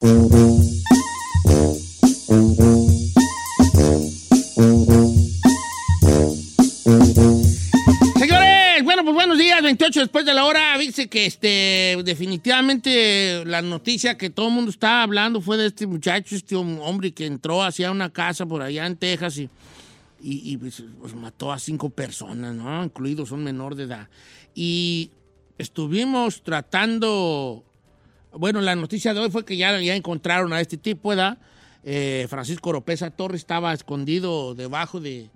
Señores, bueno, pues buenos días, 28 después de la hora. Dice que este, definitivamente la noticia que todo el mundo estaba hablando fue de este muchacho, este hombre que entró hacia una casa por allá en Texas y, y, pues, pues, mató a cinco personas, ¿no? Incluidos un menor de edad. Y estuvimos tratando, bueno, la noticia de hoy fue que ya, ya encontraron a este tipo, ¿verdad? Eh, Francisco Oropesa Torres estaba escondido debajo de,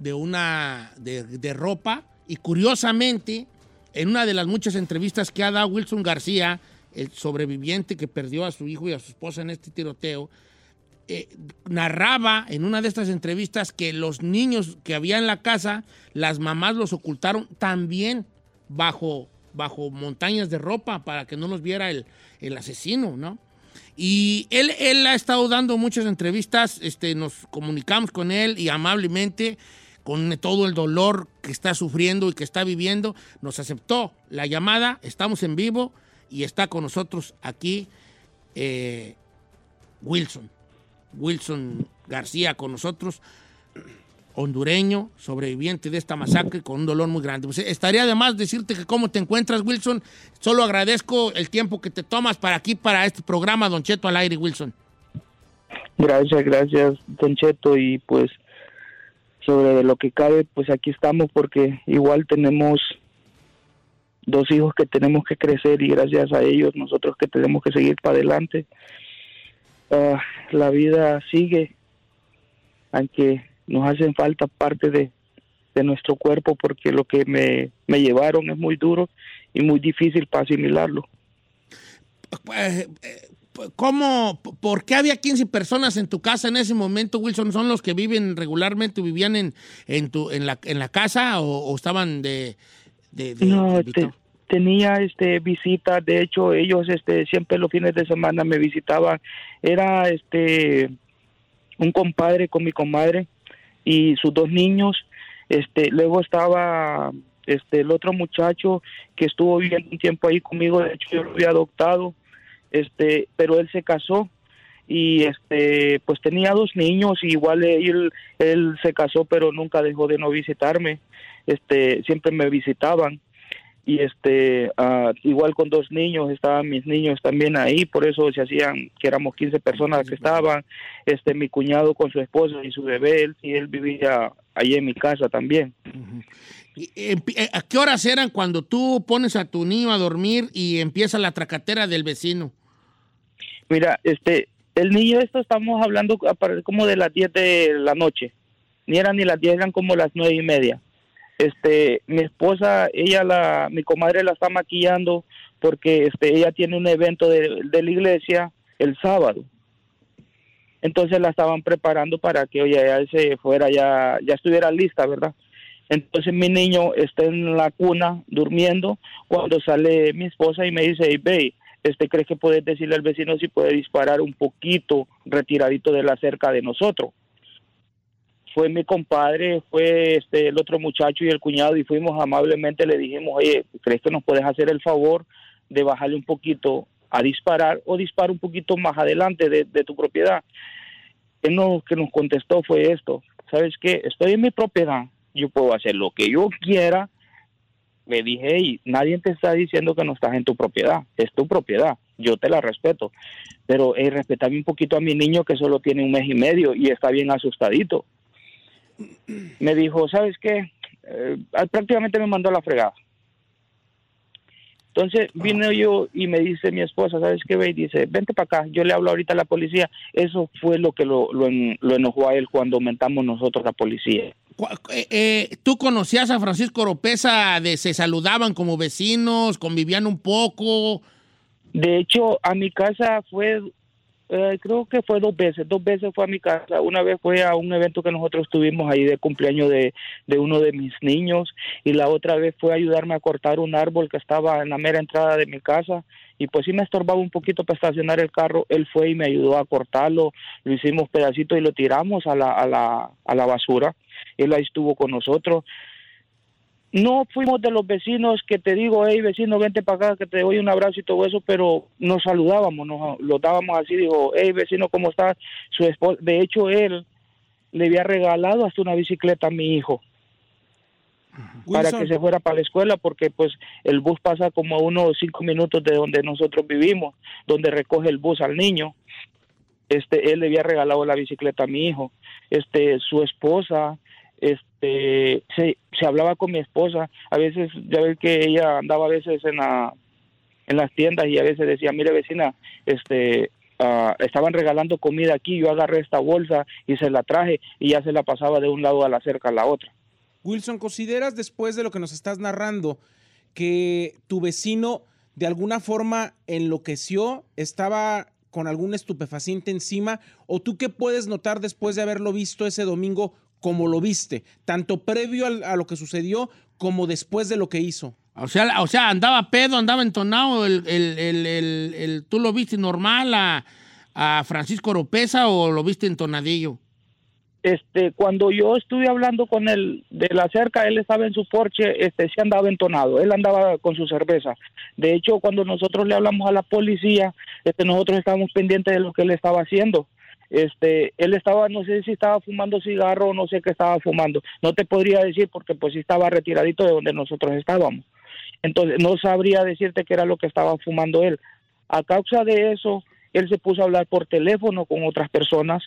de una de, ropa y curiosamente en una de las muchas entrevistas que ha dado Wilson García, el sobreviviente que perdió a su hijo y a su esposa en este tiroteo, eh, narraba en una de estas entrevistas que los niños que había en la casa, las mamás los ocultaron también bajo, bajo montañas de ropa para que no los viera el, el asesino, ¿no? Y él, él ha estado dando muchas entrevistas, este, nos comunicamos con él y amablemente, con todo el dolor que está sufriendo y que está viviendo, nos aceptó la llamada, estamos en vivo y está con nosotros aquí eh, Wilson. Wilson García con nosotros, hondureño, sobreviviente de esta masacre con un dolor muy grande. Pues, estaría de más decirte que cómo te encuentras, Wilson. Solo agradezco el tiempo que te tomas para aquí, para este programa, Don Cheto al aire, Wilson. Gracias, gracias, Don Cheto. Y pues sobre lo que cabe, pues aquí estamos porque igual tenemos dos hijos que tenemos que crecer y gracias a ellos nosotros que tenemos que seguir para adelante. Uh, la vida sigue, aunque nos hacen falta parte de, de nuestro cuerpo porque lo que me, me, llevaron es muy duro y muy difícil para asimilarlo. ¿Cómo, por qué había 15 personas en tu casa en ese momento, Wilson? ¿Son los que viven regularmente, vivían en, en, tu, en, la, en la casa o, o estaban de... de, de no, te, tenía este visitas de hecho ellos este siempre los fines de semana me visitaban era este un compadre con mi comadre y sus dos niños. Este luego estaba este el otro muchacho que estuvo viviendo un tiempo ahí conmigo de hecho yo lo había adoptado este pero él se casó y este pues tenía dos niños y igual él él se casó pero nunca dejó de no visitarme. Este siempre me visitaban y este uh, igual con dos niños estaban mis niños también ahí por eso se hacían que éramos 15 personas que estaban este mi cuñado con su esposa y su bebé él y él vivía ahí en mi casa también uh -huh. ¿Y, ¿A qué horas eran cuando tú pones a tu niño a dormir y empieza la tracatera del vecino? Mira, este, el niño esto estamos hablando como de las 10 de la noche. Ni eran ni las 10, eran como las nueve y media este mi esposa ella la mi comadre la está maquillando porque este ella tiene un evento de, de la iglesia el sábado. Entonces la estaban preparando para que oye ya se fuera ya ya estuviera lista verdad entonces mi niño está en la cuna durmiendo cuando sale mi esposa y me dice hey, este crees que puedes decirle al vecino si puede disparar un poquito retiradito de la cerca de nosotros fue mi compadre, fue este el otro muchacho y el cuñado y fuimos amablemente, le dijimos, oye, ¿crees que nos puedes hacer el favor de bajarle un poquito a disparar o disparar un poquito más adelante de, tu propiedad? Él lo que nos contestó fue esto, ¿sabes qué? Estoy en mi propiedad, yo puedo hacer lo que yo quiera. Le dije, hey, nadie te está diciendo que no estás en tu propiedad, es tu propiedad. yo te la respeto, pero eh, respetame un poquito a mi niño que solo tiene un mes y medio y está bien asustadito. Me dijo, ¿sabes qué? Eh, prácticamente me mandó a la fregada. Entonces vine yo y me dice mi esposa, ¿sabes qué? Ve? dice, vente para acá, yo le hablo ahorita a la policía. Eso fue lo que lo, lo, lo enojó a él cuando aumentamos nosotros la policía. Eh, eh, ¿Tú conocías a Francisco Oropesa? De, ¿Se saludaban como vecinos? ¿Convivían un poco? De hecho, a mi casa fue eh, creo que fue dos veces, dos veces fue a mi casa. Una vez fue a un evento que nosotros tuvimos ahí de cumpleaños de, de uno de mis niños y la otra vez fue a ayudarme a cortar un árbol que estaba en la mera entrada de mi casa y pues sí me estorbaba un poquito para estacionar el carro. Él fue y me ayudó a cortarlo, lo hicimos pedacito y lo tiramos a la, a la, a la basura. Él ahí estuvo con nosotros no fuimos de los vecinos que te digo, hey vecino, vente para acá, que te doy un abrazo y todo eso, pero nos saludábamos, nos lo dábamos así, dijo, hey vecino, ¿cómo estás? Su esposa, de hecho él le había regalado hasta una bicicleta a mi hijo para que se fuera para la escuela porque pues el bus pasa como a unos cinco minutos de donde nosotros vivimos, donde recoge el bus al niño. Este, él le había regalado la bicicleta a mi hijo. Este, su esposa, este se, se hablaba con mi esposa. A veces ya ves que ella andaba a veces en la en las tiendas y a veces decía mire vecina este ah, estaban regalando comida aquí yo agarré esta bolsa y se la traje y ya se la pasaba de un lado a la cerca a la otra Wilson consideras después de lo que nos estás narrando que tu vecino de alguna forma enloqueció estaba con algún estupefaciente encima o tú qué puedes notar después de haberlo visto ese domingo como lo viste, tanto previo a lo que sucedió como después de lo que hizo. O sea, o sea andaba pedo, andaba entonado, el, el, el, ¿tú lo viste normal a, a Francisco Oropesa o lo viste entonadillo? Este, cuando yo estuve hablando con él de la cerca, él estaba en su porche, este, sí andaba entonado, él andaba con su cerveza. De hecho, cuando nosotros le hablamos a la policía, este, nosotros estábamos pendientes de lo que él estaba haciendo este, él estaba, no sé si estaba fumando cigarro o no sé qué estaba fumando, no te podría decir porque pues estaba retiradito de donde nosotros estábamos. Entonces no sabría decirte qué era lo que estaba fumando él. A causa de eso, él se puso a hablar por teléfono con otras personas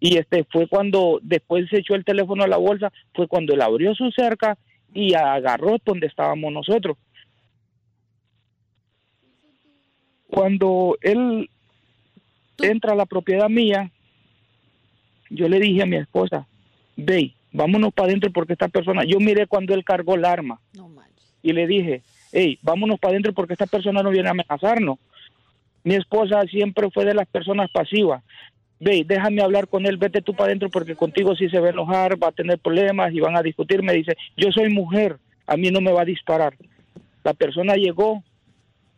y este fue cuando después se echó el teléfono a la bolsa, fue cuando él abrió su cerca y agarró donde estábamos nosotros. Cuando él entra a la propiedad mía, yo le dije a mi esposa, ve, vámonos para adentro porque esta persona, yo miré cuando él cargó el arma y le dije, hey, vámonos para adentro porque esta persona no viene a amenazarnos. Mi esposa siempre fue de las personas pasivas. Ve, déjame hablar con él, vete tú para adentro porque contigo sí se va a enojar, va a tener problemas y van a discutir. Me dice, yo soy mujer, a mí no me va a disparar. La persona llegó,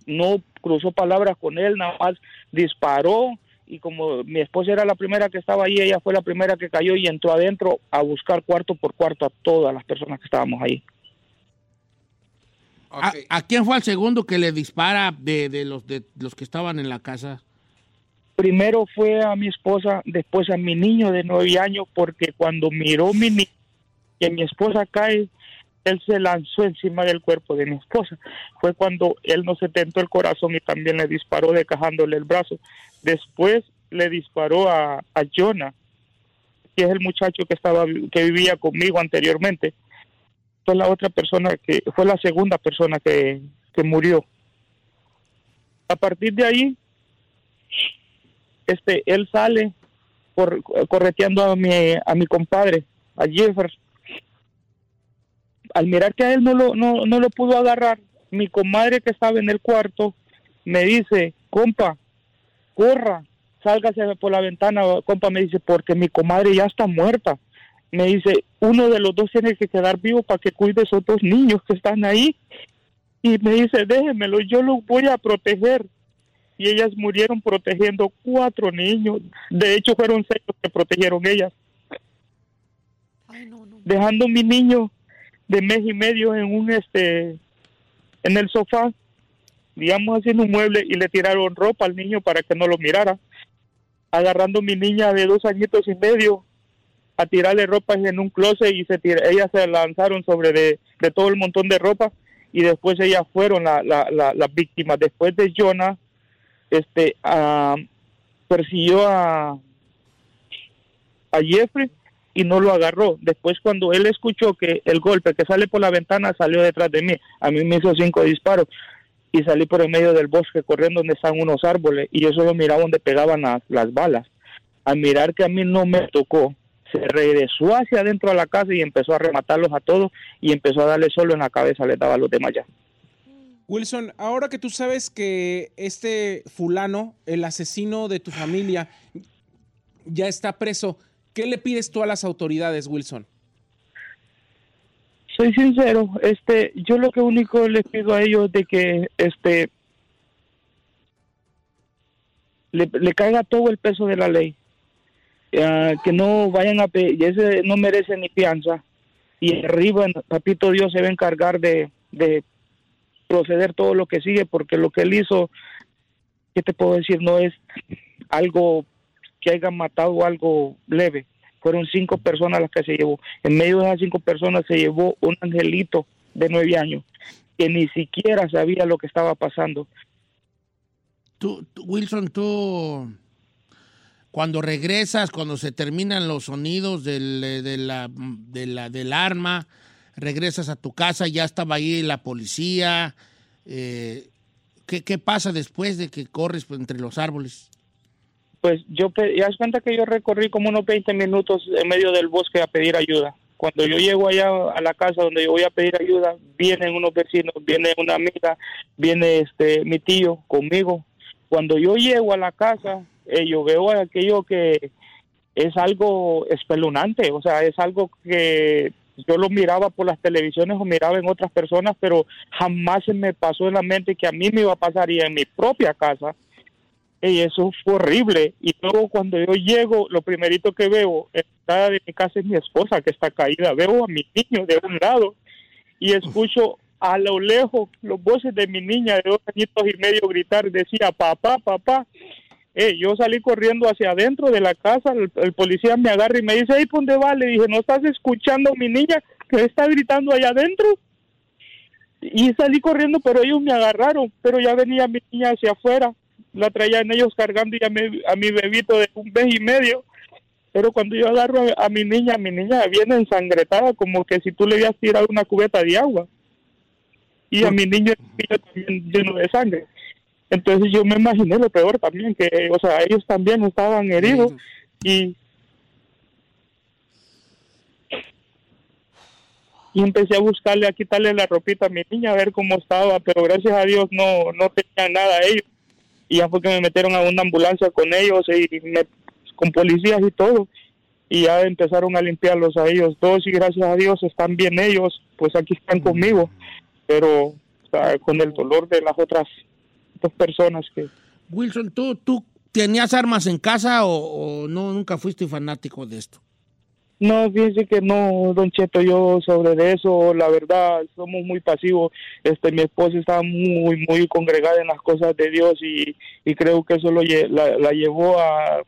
no cruzó palabras con él, nada más disparó y como mi esposa era la primera que estaba ahí, ella fue la primera que cayó y entró adentro a buscar cuarto por cuarto a todas las personas que estábamos ahí. ¿A, quién fue el segundo que le dispara de, los, de los que estaban en la casa? Primero fue a mi esposa, después a mi niño de nueve años, porque cuando miró mi niño, que mi esposa cae, él se lanzó encima del cuerpo de mi esposa. Fue cuando él no se tentó el corazón y también le disparó decajándole el brazo. Después le disparó a, a Jonah, que es el muchacho que estaba que vivía conmigo anteriormente. Fue la otra persona que fue la segunda persona que, que murió. A partir de ahí, este, él sale correteando a mi, a mi compadre, a Jefferson al mirar que a él no lo, no, no lo pudo agarrar, mi comadre que estaba en el cuarto me dice, compa, corra, sálgase por la ventana, compa me dice, porque mi comadre ya está muerta. Me dice, uno de los dos tiene que quedar vivo para que cuide a esos dos niños que están ahí. Y me dice, déjenmelo, yo los voy a proteger. Y ellas murieron protegiendo cuatro niños. De hecho, fueron seis los que protegieron ellas. Dejando mi niño de mes y medio en un este en el sofá, digamos haciendo un mueble y le tiraron ropa al niño para que no lo mirara, agarrando a mi niña de dos añitos y medio a tirarle ropa en un closet y se ellas se lanzaron sobre de, todo el montón de ropa y después ellas fueron las la, la, víctimas. Después de Jonah, este, ah, persiguió a, a Jeffrey y no lo agarró. Después cuando él escuchó que el golpe que sale por la ventana salió detrás de mí, a mí me hizo cinco disparos y salí por el medio del bosque corriendo donde están unos árboles y yo solo miraba donde pegaban las, las balas. Al mirar que a mí no me tocó, se regresó hacia adentro a la casa y empezó a rematarlos a todos y empezó a darle solo en la cabeza, le daba a los demás ya. Wilson, ahora que tú sabes que este fulano, el asesino de tu familia, ya está preso, ¿qué le pides tú a las autoridades, Wilson? Soy sincero, este, yo lo que único les pido a ellos de que, este, le, caiga todo el peso de la ley, Ah, que no vayan a pedir, ese no merece ni fianza, y arriba, papito Dios se va a encargar de proceder todo lo que sigue, porque lo que él hizo, ¿qué te puedo decir? No es algo que haya matado algo leve. Fueron cinco personas las que se llevó. En medio de esas cinco personas se llevó un angelito de nueve años que ni siquiera sabía lo que estaba pasando. Tú, tú, Wilson, tú, cuando regresas, cuando se terminan los sonidos del, eh, de la, de la, del arma, regresas a tu casa, ya estaba ahí la policía. Eh, ¿qué, ¿Qué pasa después de que corres entre los árboles? Pues yo, ya das cuenta que yo recorrí como unos 20 minutos en medio del bosque a pedir ayuda. Cuando yo llego allá a la casa donde yo voy a pedir ayuda, vienen unos vecinos, viene una amiga, viene este mi tío conmigo. Cuando yo llego a la casa, eh, yo veo aquello que es algo espeluznante, o sea, es algo que yo lo miraba por las televisiones o miraba en otras personas, pero jamás se me pasó en la mente que a mí me iba a pasar y en mi propia casa. Y eso fue horrible. Y luego cuando yo llego, lo primerito que veo en la entrada de mi casa es mi esposa que está caída. Veo a mi niño de un lado y escucho a lo lejos los voces de mi niña de dos añitos y medio gritar. Decía, papá, papá. Eh, yo salí corriendo hacia adentro de la casa, el, el policía me agarra y me dice, ¿y dónde va? Le dije, ¿no estás escuchando a mi niña que está gritando allá adentro? Y salí corriendo, pero ellos me agarraron, pero ya venía mi niña hacia afuera, la traían ellos cargando y a mi, a mi bebito de un mes y medio. Pero cuando yo agarro a, mi niña, mi niña viene ensangretada, como que si tú le hubieras tirado una cubeta de agua. Y a mi niño también lleno de sangre. Entonces yo me imaginé lo peor también, que, o sea, ellos también estaban heridos y, y empecé a buscarle, a quitarle la ropita a mi niña, a ver cómo estaba, pero gracias a Dios no, no tenía nada ellos. Y ya fue que me metieron a una ambulancia con ellos y me- con policías y todo. Y ya empezaron a limpiarlos a ellos dos y gracias a Dios están bien ellos, pues aquí están conmigo, pero o sea, con el dolor de las otras dos personas que... Wilson, ¿tú, tú tenías armas en casa o, o no nunca fuiste fanático de esto? No, fíjense que no, Don Cheto, yo sobre de eso, la verdad, somos muy pasivos. Este, mi esposa está muy, muy congregada en las cosas de Dios y, y creo que eso lo, la, la llevó a,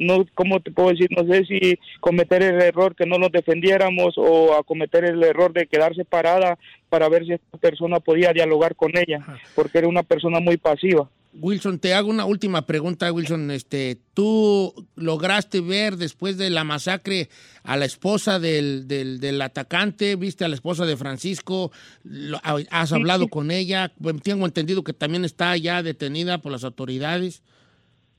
no, ¿cómo te puedo decir? No sé si cometer el error que no nos defendiéramos o a cometer el error de quedarse parada para ver si esta persona podía dialogar con ella, porque era una persona muy pasiva. Wilson, te hago una última pregunta, Wilson. Este, ¿Tú lograste ver después de la masacre a la esposa del, del, del atacante? ¿Viste a la esposa de Francisco? ¿Has hablado con ella? Tengo entendido que también está ya detenida por las autoridades.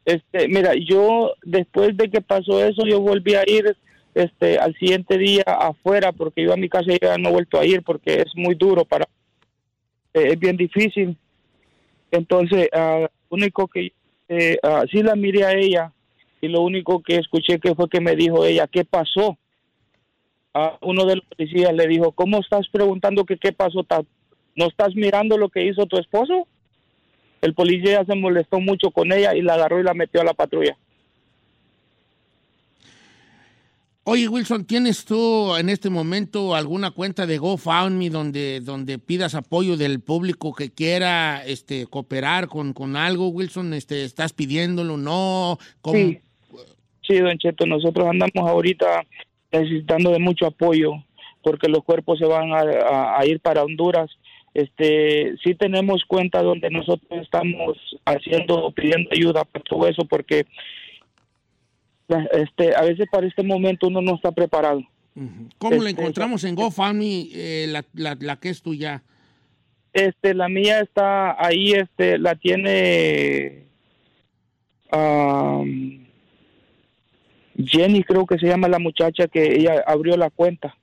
Este, mira, yo después de que pasó eso, yo volví a ir este al siguiente día afuera porque yo a mi casa ya no he vuelto a ir porque es muy duro para eh, es bien difícil. Entonces, ah, único que eh, ah, sí la miré a ella y lo único que escuché que fue que me dijo ella, ¿qué pasó? A uno de los policías le dijo, ¿cómo estás preguntando que qué pasó? ¿No estás mirando lo que hizo tu esposo? El policía se molestó mucho con ella y la agarró y la metió a la patrulla. Oye, Wilson, ¿tienes tú en este momento alguna cuenta de GoFundMe donde, donde pidas apoyo del público que quiera este, cooperar con, con algo, Wilson? Este, ¿Estás pidiéndolo? ¿No? Sí. Sí, don Cheto, nosotros andamos ahorita necesitando de mucho apoyo porque los cuerpos se van a, a- ir para Honduras. este, sí tenemos cuenta donde nosotros estamos haciendo, pidiendo ayuda por todo eso, porque este, a veces para este momento uno no está preparado. ¿Cómo la este, encontramos en GoFundMe, eh, la, la, la, que es tuya? Este, la mía está ahí, este, la tiene Jenny, creo que se llama la muchacha que ella abrió la cuenta.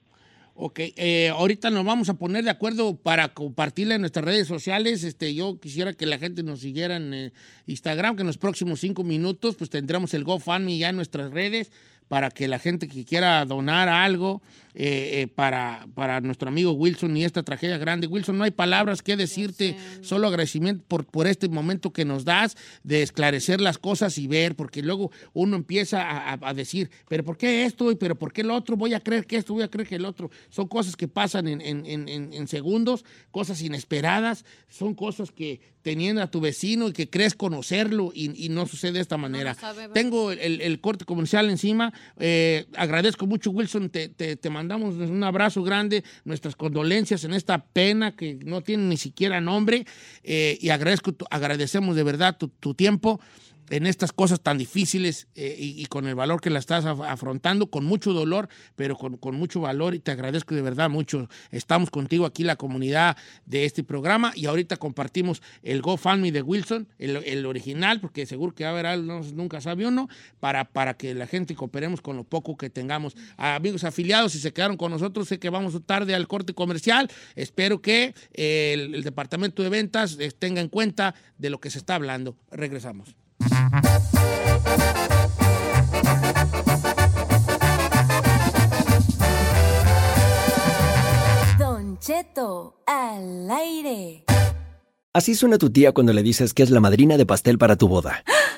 Ok, eh, ahorita nos vamos a poner de acuerdo para compartirla en nuestras redes sociales. Este, yo quisiera que la gente nos siguiera en eh, Instagram, que en los próximos cinco minutos pues tendremos el GoFundMe ya en nuestras redes para que la gente que quiera donar algo eh, eh, para, para nuestro amigo Wilson y esta tragedia grande. Wilson, no hay palabras que decirte, solo agradecimiento por, por este momento que nos das de esclarecer las cosas y ver, porque luego uno empieza a, decir, pero ¿por qué esto? y ¿Pero por qué el otro? Voy a creer que esto, voy a creer que el otro. Son cosas que pasan en, en, en, en segundos, cosas inesperadas, son cosas que teniendo a tu vecino y que crees conocerlo y, no sucede de esta manera. Tengo el, corte comercial encima. Eh, agradezco mucho, Wilson. Te, te, te mandamos un abrazo grande, nuestras condolencias en esta pena que no tiene ni siquiera nombre eh, y agradezco, agradecemos de verdad tu, tu tiempo en estas cosas tan difíciles eh, y, con el valor que la estás afrontando, con mucho dolor, pero con, mucho valor y te agradezco de verdad mucho. Estamos contigo aquí, la comunidad de este programa y ahorita compartimos el GoFundMe de Wilson, el, original, porque seguro que haber algo, nunca sabe uno, para, para que la gente cooperemos con lo poco que tengamos. amigos afiliados, si se quedaron con nosotros, sé que vamos tarde al corte comercial, espero que el, el departamento de ventas eh, tenga en cuenta de lo que se está hablando. Regresamos. Don Cheto, al aire. Así suena tu tía cuando le dices que es la madrina de pastel para tu boda.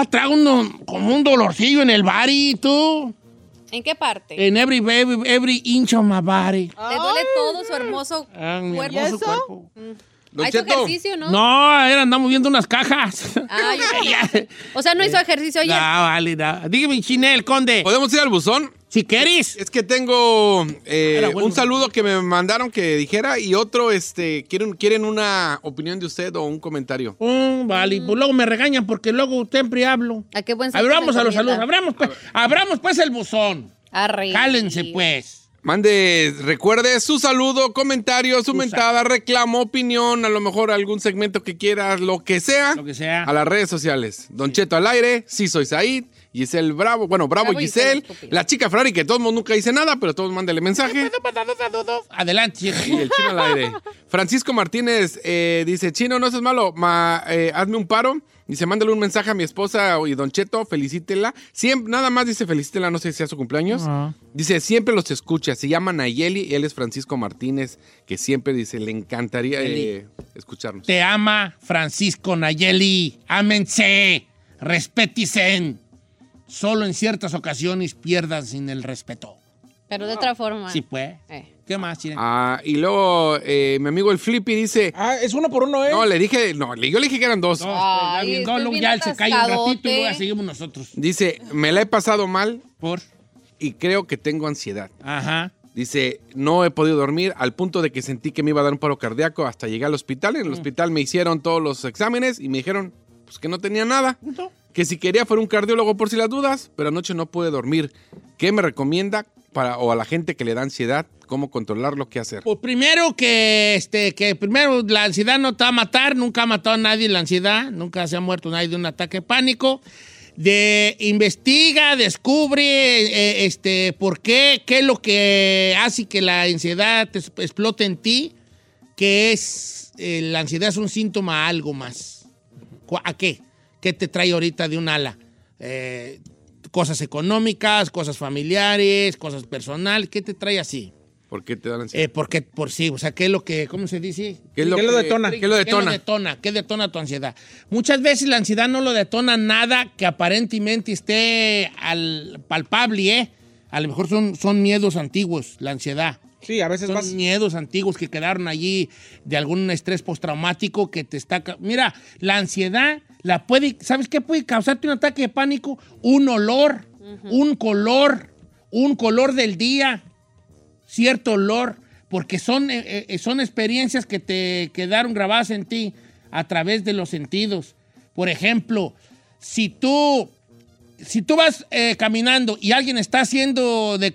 Ah, traigo como un dolorcillo en el body, tú. ¿En qué parte? En every, every, every inch of my body. ¿Te duele todo su hermoso ah, mi cuerpo? hermoso cuerpo. Mm. ¿Ha hecho ejercicio, no? No, era, andamos viendo unas cajas. Ah, o sea, no hizo ejercicio ayer. No, vale, no. Dígame, Chinel, conde. ¿Podemos ir al buzón? Si querés. Es que tengo eh, un saludo que me mandaron que dijera y otro, este, quieren, quieren una opinión de usted o un comentario. Mm, vale, pues luego me regañan porque luego siempre hablo. ¿A qué buen A ver, vamos a los saludos. Abramos pues, abramos pues el buzón. Arre. Cálense pues. Mande, recuerde su saludo, comentario, su mentada, reclamo, opinión, a lo mejor algún segmento que quiera, lo que sea. Lo que sea. A las redes sociales. Don Cheto al aire, sí soy Said. Giselle Bravo, bueno, Bravo, Bravo Giselle, Giselle, la chica Ferrari, que todo el mundo nunca dice nada, pero todos mándale mensaje. Adelante, Y el chino al aire. Francisco Martínez eh, dice, chino, no seas malo, ma- eh, hazme un paro. Dice, mándale un mensaje a mi esposa y Don Cheto, felicítela. Siempre, nada más dice felicítela, no sé si sea su cumpleaños. Dice, siempre los escucha. Se llama Nayeli, él es Francisco Martínez, que siempre dice, le encantaría eh, escucharnos. Te ama Francisco Nayeli. Ámense. Respeticen. Solo en ciertas ocasiones pierdan sin el respeto. Pero de otra forma. Sí, pues. Eh. ¿Qué más, Chile? Ah, y luego eh, mi amigo el Flippy dice. Ah, es uno por uno, ¿eh? No, le dije, no, le- yo le dije que eran dos. Dos, pues, Ay, luego bien ya él se cae un ratito y luego ya seguimos nosotros. Dice, me la he pasado mal Por. y creo que tengo ansiedad. Ajá. Dice, no he podido dormir al punto de que sentí que me iba a dar un paro cardíaco hasta llegar al hospital. En el hospital me hicieron todos los exámenes y me dijeron pues, que no tenía nada. Que si quería fuera un cardiólogo por si las dudas, pero anoche no pude dormir. ¿Qué me recomienda para, o a la gente que le da ansiedad, cómo controlarlo, qué hacer? Pues primero que, este, que primero la ansiedad no te va a matar, nunca ha matado a nadie la ansiedad, nunca se ha muerto nadie de un ataque de pánico. De investiga, descubre eh, este, por qué, qué es lo que hace que la ansiedad explote en ti, que es, eh, la ansiedad es un síntoma a algo más. ¿Cu- ¿A qué? ¿Qué te trae ahorita de un ala? Eh, cosas económicas, cosas familiares, cosas personales, ¿qué te trae así? ¿Por qué te da la ansiedad? Eh, porque, por sí, o sea, ¿qué es lo que, cómo se dice? ¿Qué es lo ¿qué que lo detona? ¿Qué lo detona? ¿Qué detona? ¿Qué detona tu ansiedad? Muchas veces la ansiedad no lo detona nada que aparentemente esté al palpable, ¿eh? A lo mejor son, son miedos antiguos, la ansiedad. Sí, a veces Son vas. miedos antiguos que quedaron allí de algún estrés postraumático que te está... Mira, la ansiedad la puede... ¿Sabes qué puede causarte un ataque de pánico? Un olor, un color, un color del día, cierto olor, porque son, eh, eh, son experiencias que te quedaron grabadas en ti a través de los sentidos. Por ejemplo, si tú si tú vas eh, caminando y alguien está haciendo de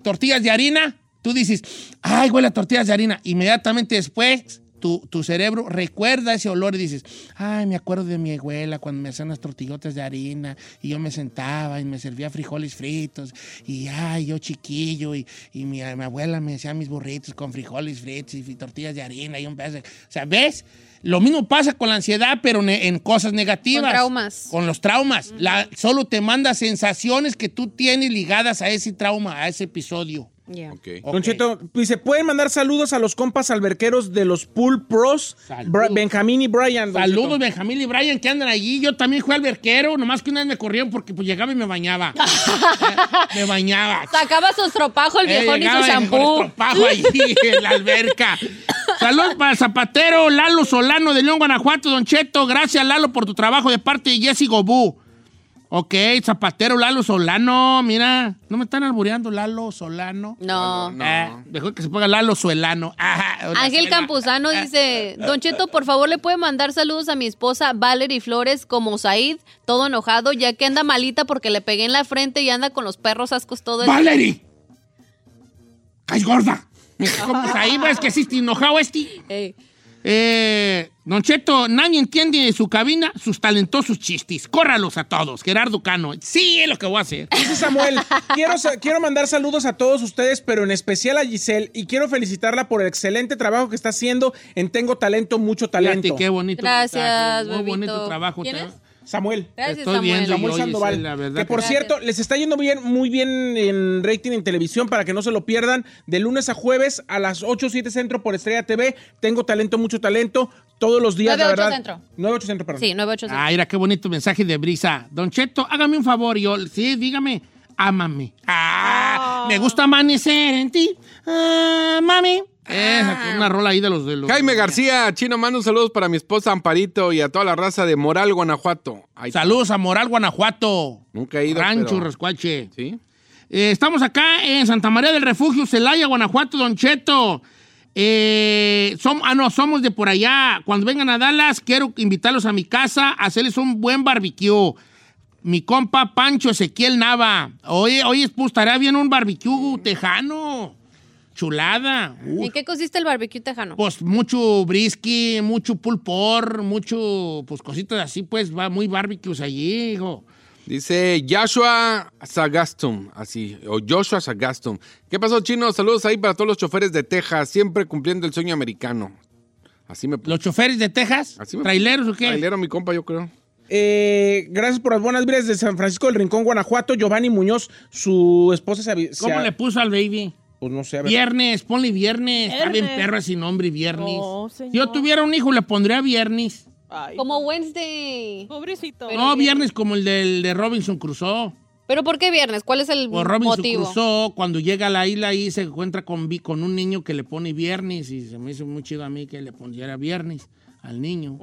tortillas de harina, tú dices, ay, huele a tortillas de harina. Inmediatamente después, tu, tu cerebro recuerda ese olor y dices, ay, me acuerdo de mi abuela cuando me hacían las tortillotas de harina y yo me sentaba y me servía frijoles fritos y, ay, yo chiquillo y, y mi, mi abuela me hacía mis burritos con frijoles fritos y, tortillas de harina y un pedazo. de-". O sea, ¿ves? Lo mismo pasa con la ansiedad, pero en cosas negativas. Con traumas. Con los traumas. La, solo te manda sensaciones que tú tienes ligadas a ese trauma, a ese episodio. Ya. Ok. Ok. Don Cheto, dice, pueden mandar saludos a los compas alberqueros de los Pool Pros. Bra- Benjamín y Brian. don Saludos, Cheto. Benjamín y Brian, que andan allí. Yo también fui alberquero, nomás que una vez me corrieron porque pues llegaba y me bañaba. me bañaba. Sacaba su estropajo el Eh, viejón y su llegaba con shampoo. estropajo allí en la alberca. Saludos para el zapatero Lalo Solano de León, Guanajuato, Don Cheto. Gracias, Lalo, por tu trabajo de parte de Jessy Gobú. Ok, zapatero Lalo Solano, mira, no me están albureando Lalo Solano. No. No. Ah, mejor que se ponga Lalo. Ajá, una Ángel suela. Campuzano dice, Don Cheto, por favor, ¿le puede mandar saludos a mi esposa Valerie Flores como Said, todo enojado, ya que anda malita porque le pegué en la frente y anda con los perros ascos todo el ¡Valerie! ¡Caes gorda! ¿Cómo ahí? ¿Ves que sí enojado este? Ey. Eh, don Cheto, nadie entiende de su cabina sus talentosos chistes. Córralos a todos. Gerardo Cano. Sí, es lo que voy a hacer. Dice Samuel, quiero, mandar saludos a todos ustedes, pero en especial a Giselle, y quiero felicitarla por el excelente trabajo que está haciendo en Tengo Talento, Mucho Talento. Fíjate qué bonito. Gracias. Muy bebito. bonito trabajo. ¿Quién te- es? Samuel. Gracias, Estoy Samuel. viendo Samuel Sandoval. La verdad que por que- cierto, les está yendo bien, muy bien en rating en televisión para que no se lo pierdan. De lunes a jueves a las 8 7 centro por Estrella TV. Tengo talento, mucho talento. Todos los días, 9, la 8 verdad. centro. 9 8 centro, perdón. Sí, 985. Ah, mira qué bonito mensaje de brisa. Don Cheto, hágame un favor. y Yo, sí, dígame, ámame. Ah, me gusta amanecer en ti. Ah, mami. Esa, con una rola ahí de los de los. Jaime García, Chino, mando saludos para mi esposa Amparito y a toda la raza de Moral, Guanajuato. Ahí está. Saludos a Moral, Guanajuato. Nunca he ido, Rancho pero- Rascuache. ¿Sí? Eh, estamos acá en Santa María del Refugio, Celaya, Guanajuato, Don Cheto. Eh, som- ah, no, somos de por allá. Cuando vengan a Dallas, quiero invitarlos a mi casa a hacerles un buen barbecue. Mi compa Pancho Ezequiel Nava. Oye, oye, pues estaría bien un barbecue tejano. Chulada. Uf. ¿En qué consiste el barbecue tejano? Pues mucho brisky, mucho pulpor, mucho, pues cositas así, pues va muy barbecues allí, hijo. Dice Joshua Sagastum, así, o Joshua Sagastum. ¿Qué pasó, Chino? Saludos ahí para todos los choferes de Texas, siempre cumpliendo el sueño americano. Así me ¿Los choferes de Texas? Así me- ¿Traileros o qué? Trailero, mi compa, yo creo. Eh, gracias por las buenas vibras de San Francisco del Rincón, Guanajuato. Giovanni Muñoz, su esposa se ¿Cómo le puso al baby? Pues no sé, a ver. Viernes, ponle viernes. Está bien perro ese nombre, viernes. No, si señor. yo tuviera un hijo, le pondría viernes. Ay, Como Wednesday. pobrecito. Pero No, viernes como el del de Robinson Crusoe. ¿Pero por qué viernes? ¿Cuál es el O Robinson motivo? Crusoe, cuando llega a la isla ahí se encuentra con, con un niño que le pone viernes y se me hizo muy chido a mí que le poniera viernes al niño.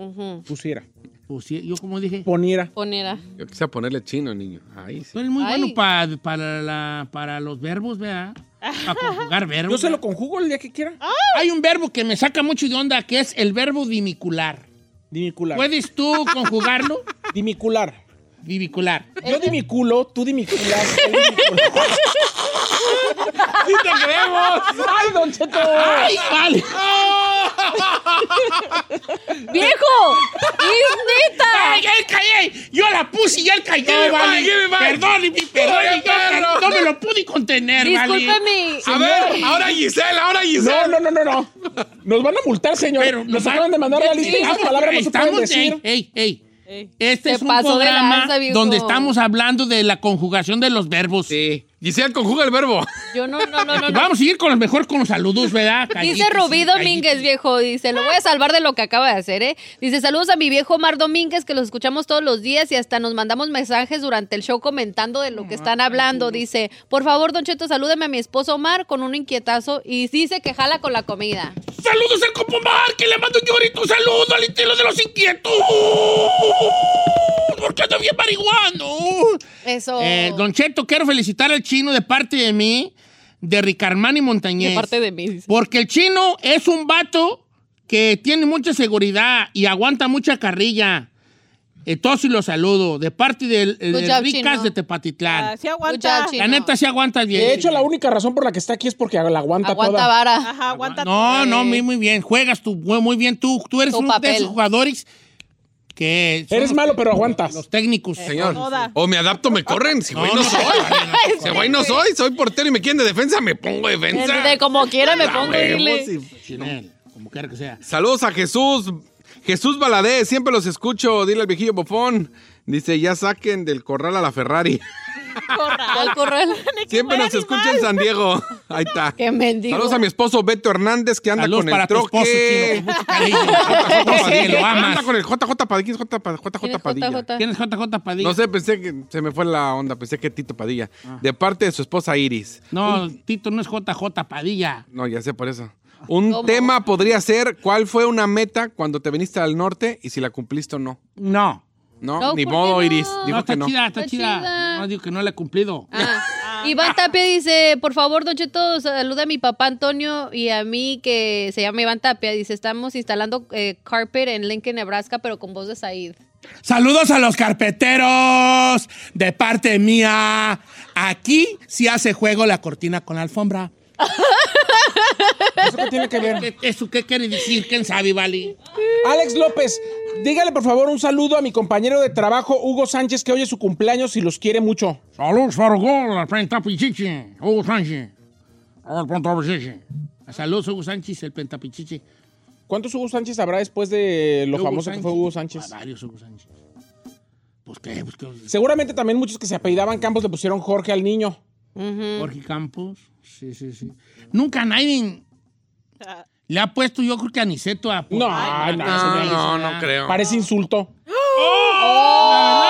Pusiera. Pues yo como dije, Poniera. Ponera. Yo quise ponerle chino, niño. Ahí sí. tú eres muy Ay. bueno pa- para, la- para los verbos, ¿verdad? Para conjugar verbos. Yo se lo conjugo el día que quiera. Hay un verbo que me saca mucho de onda que es el verbo dimicular. Dimicular. ¿Puedes tú conjugarlo? Dimicular. Dimicular. Yo dimiculo, tú dimiculas. él dimicular. ¡Sí te creemos! ¡Ay, Don Cheto! ¡Ay, vale! ¡Viejo! ¡Es neta! ¡Ay, él callé! Yo la puse y él cayó, Give me vale. Perdón, mi perdón, yo no me lo pude contener, vale. Discúlpeme. A ver, ahora Giselle, ahora No, Giselle. no, no, no, no. Nos van a multar, señor. Pero Nos acaban de mandar la lista y esas Estamos- palabras no se pueden decir. Ey, ey, ey. Este Se es un programa lanza, donde estamos hablando de la conjugación de los verbos. Sí. Giselle, conjuga el verbo. Yo no, no, no. Vamos a ir con los mejor con los saludos, ¿verdad? Dice Rubí Domínguez, viejo. Dice, lo voy a salvar de lo que acaba de hacer, ¿eh? Dice, saludos a mi viejo Omar Domínguez, que los escuchamos todos los días y hasta nos mandamos mensajes durante el show comentando de lo que están hablando. Dice, por favor, Don Cheto, salúdeme a mi esposo Omar con un inquietazo y dice que jala con la comida. Saludos al Copomar, que le mando un llorito saludo al estilo de los inquietos. Porque ando bien marihuano. Eso. Eh, don Cheto, quiero felicitar al chino de parte de mí, de Ricarmani Montañez. de parte de mí. dice. Porque el chino es un vato que tiene mucha seguridad y aguanta mucha carrilla. Entonces lo saludo. De parte del- de, job, Ricas chino. de Tepatitlán. Ah, sí aguanta. job. La neta sí aguantas bien. De hecho, la única razón por la que está aquí es porque la aguanta, Aguanta toda. vara. Ajá, aguanta. No, no, Eh. muy, muy bien. Juegas tú muy, muy bien. Tú, tú eres uno de esos jugadores que... Eres los- malo, pero aguantas. Los técnicos. Señor. Toda. O me adapto, me corren. Si güey No, no, no, soy. no, Si güey no soy, soy portero y me quieren de defensa, me pongo de defensa. De como quiera me pongo, sí. Chinel, como quiera que sea. Saludos a Jesús. Jesús Baladé, siempre los escucho. Dile al viejillo bofón. Dice, ya saquen del corral a la Ferrari. ¿Cuál corral? Siempre nos escucha en San Diego. Ahí está. Qué mendigo. Saludos a mi esposo Beto Hernández que anda Saludos con para el tu esposo, troque. chino, con mucho cariño. JJ Padilla, lo amas. Anda con el JJ Padilla. ¿Quién es JJ ¿Quién JJ es Padilla? JJ? ¿Quién es JJ Padilla? No sé, pensé que se me fue la onda. Pensé que Tito Padilla. De parte de su esposa Iris. No, Tito no es JJ Padilla. No, ya sé por eso. Un ¿Cómo? tema podría ser cuál fue una meta cuando te viniste al norte y si la cumpliste o no. No. No, No, ni ¿por qué modo, no? Iris. No, Dijo está que no. chida, está, Está chida. chida. No, digo que no la he cumplido. Ah. Iván Tapia dice, por favor, Don Cheto, saluda a mi papá Antonio y a mí que se llama Iván Tapia. Dice, estamos instalando eh, carpet en Lincoln, Nebraska, pero con voz de Said. Saludos a los carpeteros de parte mía. Aquí sí hace juego la cortina con la alfombra. ¿Eso qué tiene que ver? ¿Qué- ¿Eso qué quiere decir? ¿Quién sabe, Vali? Alex López, dígale por favor un saludo a mi compañero de trabajo, Hugo Sánchez, que hoy es su cumpleaños y los quiere mucho. Saludos, Fargol, la pentapichichi. Hugo Sánchez. Saludos, Hugo Sánchez, el pentapichichi. ¿Cuántos Hugo Sánchez habrá después de lo Hugo famoso que fue Hugo Sánchez? Ah, varios Hugo Sánchez. Pues qué, pues qué. Seguramente también muchos que se apellidaban Campos le pusieron Jorge al niño. Jorge Campos. Sí, sí, sí. Nunca nadie le ha puesto, yo creo que Aniceto a. No, Ay, no, No, no, no creo. Parece insulto. No,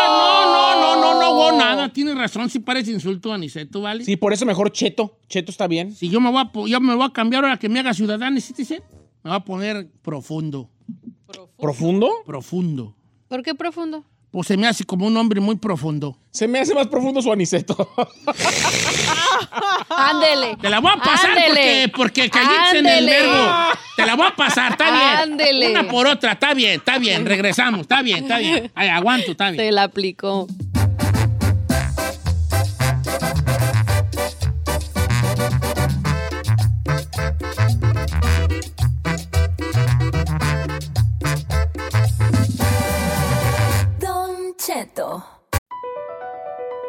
no, no, no, no hubo nada. Tienes razón, sí parece insulto a Aniceto, ¿vale? Sí, por eso mejor Cheto. Cheto está bien. Si yo me voy a, yo me voy a cambiar ahora que me haga ciudadano citizen, me voy a poner profundo. ¿Profundo? Profundo. ¿Por qué profundo? Pues se me hace como un hombre muy profundo. Se me hace más profundo su Aniceto. Ándele. Te la voy a pasar Ándele. porque, porque caíste en el verbo. Te la voy a pasar, está bien. Ándele. Una por otra, está bien, está bien. Regresamos, está bien, está bien. Ay, aguanto, está bien. Se la aplicó.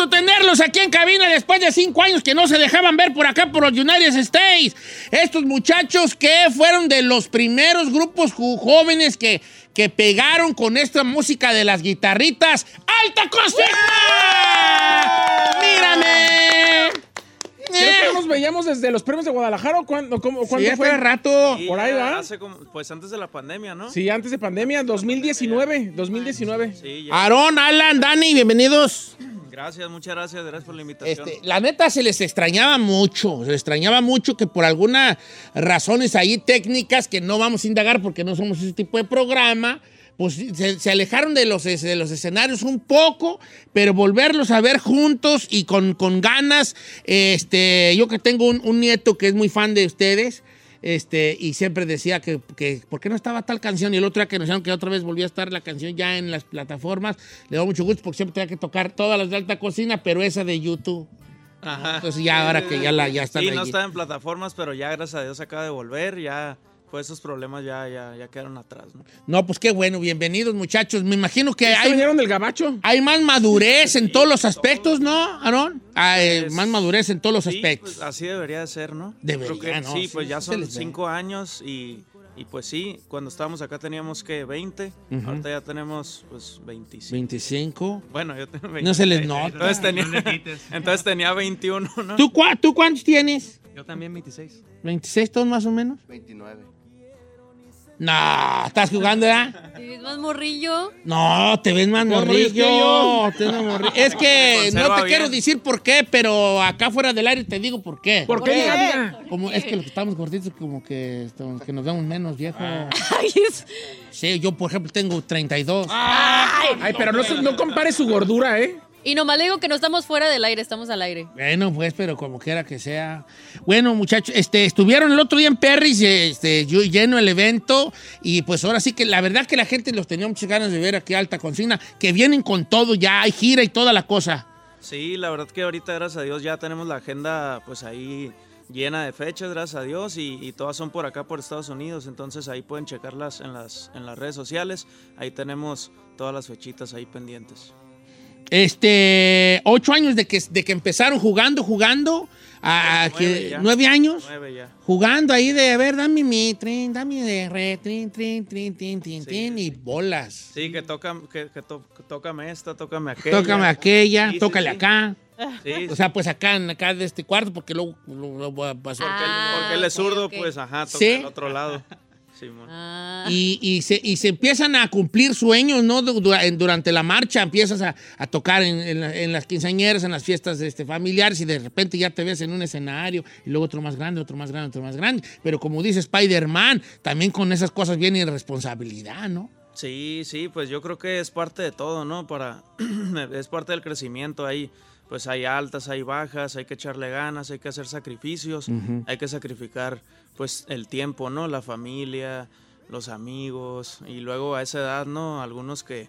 Gusto tenerlos aquí en cabina después de cinco años que no se dejaban ver por acá por los United States. Estos muchachos que fueron de los primeros grupos jóvenes que, que pegaron con esta música de las guitarritas. ¡Alta cocina! ¡Mírame! Creo que nos veíamos desde los premios de Guadalajara o cuándo, cómo, cuándo ya fue? rato. Sí, Por ahí hace como- pues antes de la pandemia, ¿no? Sí, antes de pandemia, 2019, 2019. Sí, ya. Aarón, Alan, Dani, bienvenidos. Gracias, muchas gracias, gracias por la invitación. Este, la neta se les extrañaba mucho, se les extrañaba mucho que por algunas razones ahí técnicas que no vamos a indagar porque no somos ese tipo de programa, pues se, se alejaron de los, de los escenarios un poco, pero volverlos a ver juntos y con, con ganas, este, yo que tengo un, un nieto que es muy fan de ustedes, este, y siempre decía que, que ¿por qué no estaba tal canción? Y el otro día que nos dijeron que otra vez volvía a estar la canción ya en las plataformas, le da mucho gusto porque siempre tenía que tocar todas las de alta cocina, pero esa de YouTube. Ajá. Entonces ya ahora que ya la ya están Sí, no estaba en plataformas, pero ya gracias a Dios acaba de volver, ya pues esos problemas ya, ya, ya quedaron atrás, ¿no? No, pues qué bueno, bienvenidos muchachos. Me imagino que ¿Se hay, vinieron del gabacho? hay más madurez en todos los aspectos, ¿no, Aarón? Hay Pues, más madurez en todos los Sí, aspectos. pues, así debería de ser, ¿no? Debería, Creo que ¿no? Sí, Sí, pues ya son cinco años y, y pues sí, cuando estábamos acá teníamos que 20, Ujú. ahorita ya tenemos pues 25. 25. Bueno, yo tengo 20. No se les nota. Entonces tenía, entonces tenía 21, ¿no? ¿Tú, cua- ¿Tú cuántos tienes? Yo también 26. ¿26 todos más o menos? 29. No, ¿estás jugando ya? ¿Te ves más morrillo? No, te ves más morrillo que morrillo. yo. te ves más morrillo. Es que no te bien. quiero decir por qué, pero acá fuera del aire te digo por qué. ¿Por qué? Diga, diga. Como, es que los que estamos gorditos, como que, estamos- que nos vemos menos, viejo. Ah. Ay, es- Sí, yo, por ejemplo, tengo 32. Ay, pero no, no compare su gordura, ¿eh? Y nomás le digo que no estamos fuera del aire, estamos al aire. Bueno, pues, pero como quiera que sea. Bueno, muchachos, este, estuvieron el otro día en Perris, este, yo- lleno el evento, y pues ahora sí que la verdad que la gente los tenía muchas ganas de ver aquí Alta Consigna, que vienen con todo, ya hay gira y toda la cosa. Sí, la verdad que ahorita, gracias a Dios, ya tenemos la agenda pues ahí llena de fechas, gracias a Dios, y, y todas son por acá, por Estados Unidos, entonces ahí pueden checarlas en las, en las redes sociales, ahí tenemos todas las fechitas ahí pendientes. Este, ocho años de que, de que empezaron jugando, jugando, a, a Nueve que- ya. nueve años, Nueve ya. jugando ahí de, a ver, dame mi trin, dame de re, trin, trin, trin, trin, trin, trin, y bolas. Sí, que, toca, que, que to- tócame esta, tócame aquella. Tócame aquella, Sí, tócale sí. acá. Sí, O sea, pues acá, en, acá de este cuarto, porque luego lo, lo voy a pasar. porque, él, Ah, porque él es ok, zurdo, pues ajá, toca Sí. al otro lado. Ah. Y, y se, y se empiezan a cumplir sueños, ¿no? Durante la marcha empiezas a, a tocar en, en la- en las quinceañeras, en las fiestas este, familiares y de repente ya te ves en un escenario y luego otro más grande, otro más grande, otro más grande. Pero como dice Spider-Man, también con esas cosas viene responsabilidad, ¿no? Sí, sí, pues yo creo que es parte de todo, ¿no? Para, es parte del crecimiento ahí. Pues hay altas, hay bajas, hay que echarle ganas, hay que hacer sacrificios, hay que sacrificar pues el tiempo, ¿no? La familia, los amigos y luego a esa edad, ¿no? Algunos que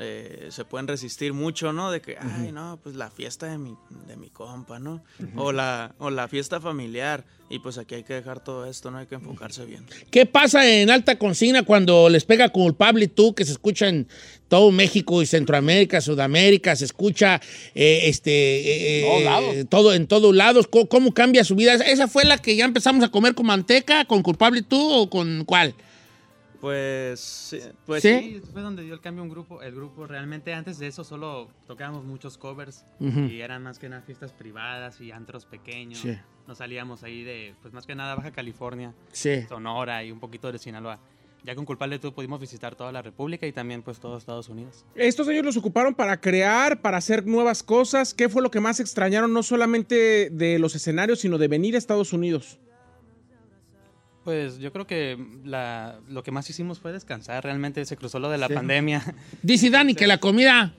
eh, se pueden resistir mucho, ¿no? De que, ay, no, pues la fiesta de mi, de mi compa, ¿no? o, la, o la fiesta familiar. Y pues aquí hay que dejar todo esto, ¿no? Hay que enfocarse bien. ¿Qué pasa en alta consigna cuando les pega culpable tú, que se escucha en todo México y Centroamérica, Sudamérica, se escucha eh, este, eh, Todos lados. todo, en todos lados? ¿Cómo, cómo cambia su vida? ¿Esa fue la que ya empezamos a comer con manteca, con culpable tú o con cuál? Pues, sí, pues ¿Sí? Sí, fue donde dio el cambio un grupo. El grupo realmente antes de eso solo tocábamos muchos covers y eran más que nada fiestas privadas y antros pequeños. Sí. Nos salíamos ahí de, pues más que nada Baja California, Sí. Sonora y un poquito de Sinaloa. ya con Culpable Tú pudimos visitar toda la República y también pues todo Estados Unidos. Estos años los ocuparon para crear, para hacer nuevas cosas. ¿Qué fue lo que más extrañaron, no solamente de los escenarios, sino de venir a Estados Unidos? Pues yo creo que la, lo que más hicimos fue descansar, realmente se cruzó lo de la Sí. pandemia. Dice Dani que la comida.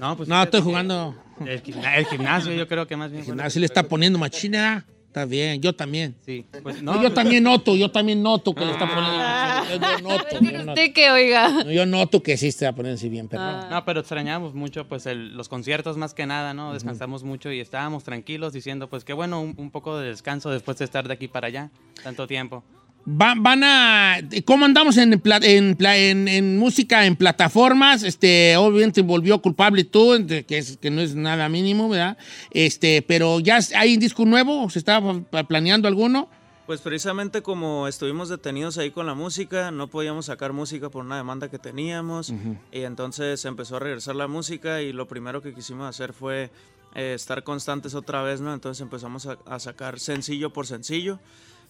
No, pues No, estoy jugando. El, gimna- el gimnasio yo creo que más bien. lo Así le está poniendo machina. Está bien, yo también. Sí, pues No, yo pues- también noto, yo también noto que le está poniendo machina. Yo noto, yo noto. ¿Usted qué, oiga? Yo noto que sí está poniendo así bien, perdón. No, pero extrañamos mucho pues el- los conciertos más que nada, ¿no? Descansamos mucho y estábamos tranquilos diciendo pues qué bueno un, un poco de descanso después de estar de aquí para allá tanto tiempo. Va- van a. ¿Cómo andamos en, en, en- en música, en plataformas? Este, obviamente volvió culpable tú, que, es, que no es nada mínimo, ¿verdad? Este, pero ya hay un disco nuevo, ¿se está pa- planeando alguno? Pues precisamente como estuvimos detenidos ahí con la música, no podíamos sacar música por una demanda que teníamos y entonces empezó a regresar la música y lo primero que quisimos hacer fue eh, estar constantes otra vez, ¿no? Entonces empezamos a, a sacar sencillo por sencillo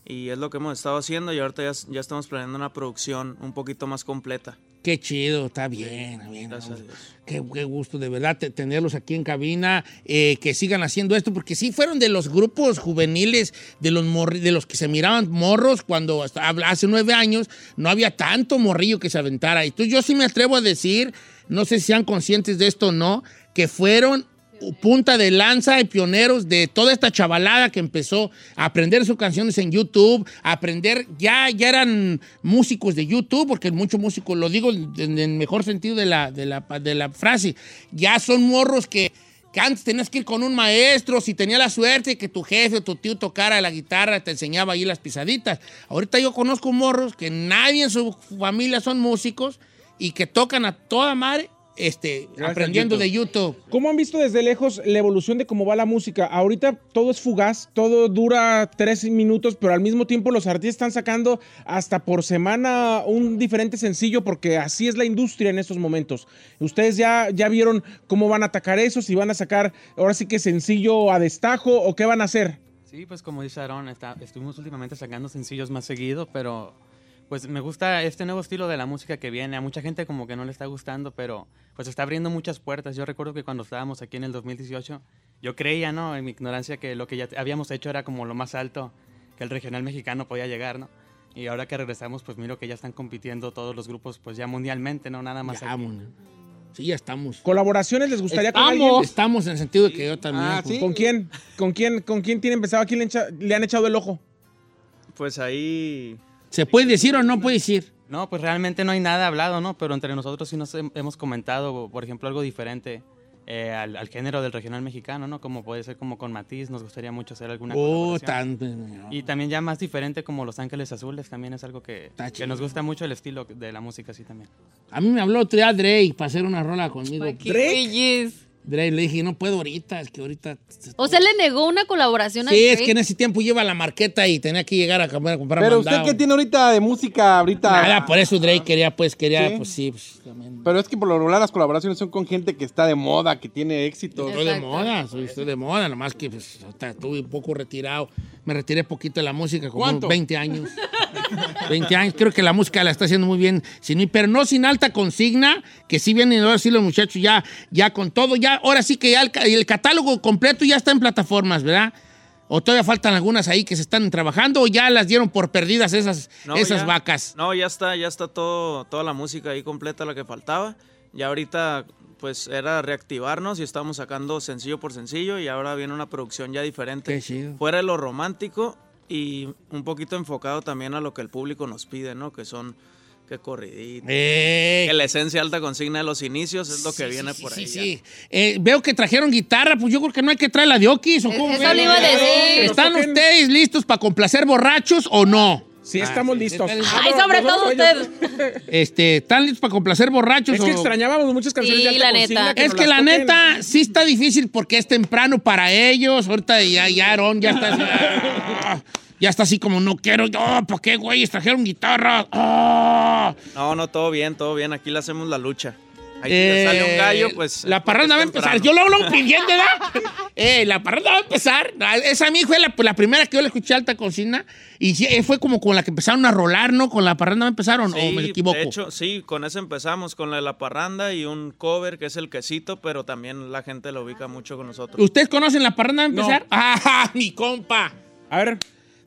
y es lo que hemos estado haciendo y ahorita ya, ya estamos planeando una producción un poquito más completa. Qué chido, está bien, bien. Gracias a Dios. Qué, qué gusto de verdad te- tenerlos aquí en cabina, eh, que sigan haciendo esto, porque sí fueron de los grupos juveniles, de los, de los que se miraban morros cuando hasta hace nueve años no había tanto morrillo que se aventara. Y entonces yo sí me atrevo a decir, no sé si sean conscientes de esto o no, que fueron punta de lanza y pioneros de toda esta chavalada que empezó a aprender sus canciones en YouTube, a aprender, ya, ya eran músicos de YouTube, porque muchos músicos, lo digo en el mejor sentido de la, de la, de la frase, ya son morros que, que antes tenías que ir con un maestro, si tenía la suerte que tu jefe o tu tío tocara la guitarra, te enseñaba ahí las pisaditas. Ahorita yo conozco morros que nadie en su familia son músicos y que tocan a toda madre este, Gracias, aprendiendo YouTube. de YouTube. ¿Cómo han visto desde lejos la evolución de cómo va la música? Ahorita todo es fugaz, todo dura tres minutos, pero al mismo tiempo los artistas están sacando hasta por semana un diferente sencillo porque así es la industria en estos momentos. Ustedes ya, ya vieron cómo van a atacar eso, si van a sacar ahora sí que sencillo a destajo o qué van a hacer. Sí, pues como dice Aaron, está- estuvimos últimamente sacando sencillos más seguido, pero pues me gusta este nuevo estilo de la música que viene. A mucha gente como que no le está gustando, pero pues está abriendo muchas puertas. Yo recuerdo que cuando estábamos aquí en el 2018, yo creía, ¿no? En mi ignorancia que lo que ya habíamos hecho era como lo más alto que el regional mexicano podía llegar, ¿no? Y ahora que regresamos, pues miro que ya están compitiendo todos los grupos, pues ya mundialmente, ¿no? Nada más Ya, Sí, ya estamos. ¿Colaboraciones les gustaría con Estamos, alguien? estamos en el sentido de que yo también. Ah, sí. ¿Con quién? ¿Con quién? ¿Con quién tienen pensado? ¿A quién le han echado el ojo? Pues ahí ¿Se puede decir o no puede decir? No, pues realmente no hay nada hablado, ¿no? Pero entre nosotros sí nos hem- hemos comentado, por ejemplo, algo diferente eh, al, al género del regional mexicano, ¿no? Como puede ser como con Matiz, nos gustaría mucho hacer alguna Oh, colaboración. tan. Y también ya más diferente como Los Ángeles Azules, también es algo que, nos gusta mucho el estilo de la música así también. A mí me habló otro día Drake para hacer una rola conmigo. Güeyes. Drake, le dije, no puedo ahorita, es que ahorita. O sea, le negó una colaboración a Sí, es que en ese tiempo lleva la marqueta y tenía que llegar a comprar, a comprar Pero usted qué tiene ahorita de música ahorita. Nada, por eso Drake quería, pues, quería, Sí. pues sí, pues, también. Pero es que por lo regular las colaboraciones son con gente que está de moda, que tiene éxito. Estoy de moda, soy, estoy de moda, nomás que pues, estuve un poco retirado. Me retiré poquito de la música, como ¿Cuánto? 20 años. 20 años, creo que la música la está haciendo muy bien, sin mí, pero no sin alta consigna, que sí vienen ahora sí los muchachos ya, ya con todo, ya, ahora sí que ya el, ca- el catálogo completo ya está en plataformas, ¿verdad? ¿O todavía faltan algunas ahí que se están trabajando o ya las dieron por perdidas esas, No, esas ya- vacas? No, ya está, ya está todo, toda la música ahí completa, la que faltaba. Ya ahorita, pues era reactivarnos y estamos sacando sencillo por sencillo y ahora viene una producción ya diferente. Fuera de lo romántico y un poquito enfocado también a lo que el público nos pide, ¿no? Que son, que corridito. Eh, Que la esencia alta consigna de los inicios es lo que Sí, viene sí, por sí, ahí. ya. sí. Eh, veo que trajeron guitarra, pues yo creo que no hay que traer la de Okis. ¿o cómo Eso le iba a decir. ¿Están Nos toquen. ustedes listos para complacer borrachos o no? Sí, estamos listos. Ay, Ay, sobre todo ellos- usted. Este, ¿Están listos para complacer borrachos? Es que o- extrañábamos muchas canciones Sí, de alta la neta. Es que la toquen. neta sí está difícil porque es temprano para ellos. Ahorita ya, ya Aarón ya está ah, ya está así como no quiero. Oh, ¿Por qué, güey? Trajeron guitarra. Ah. No, no, todo bien, todo bien. Aquí le hacemos la lucha. Ahí le sale un gallo, pues, La parranda va a empezar. Yo lo pidiendo, ¿verdad? eh, la parranda va a empezar. Esa a mí fue la, la primera que yo le escuché a alta cocina. Y sí, eh, fue como con la que empezaron a rolar, ¿no? Con la parranda va a empezar o, no? ¿O me equivoco. De hecho, sí, con eso empezamos, con la de la parranda y un cover que es el quesito, pero también la gente lo ubica mucho con nosotros. ¿Ustedes conocen la parranda va a empezar? ¡Ah, mi compa! A ver.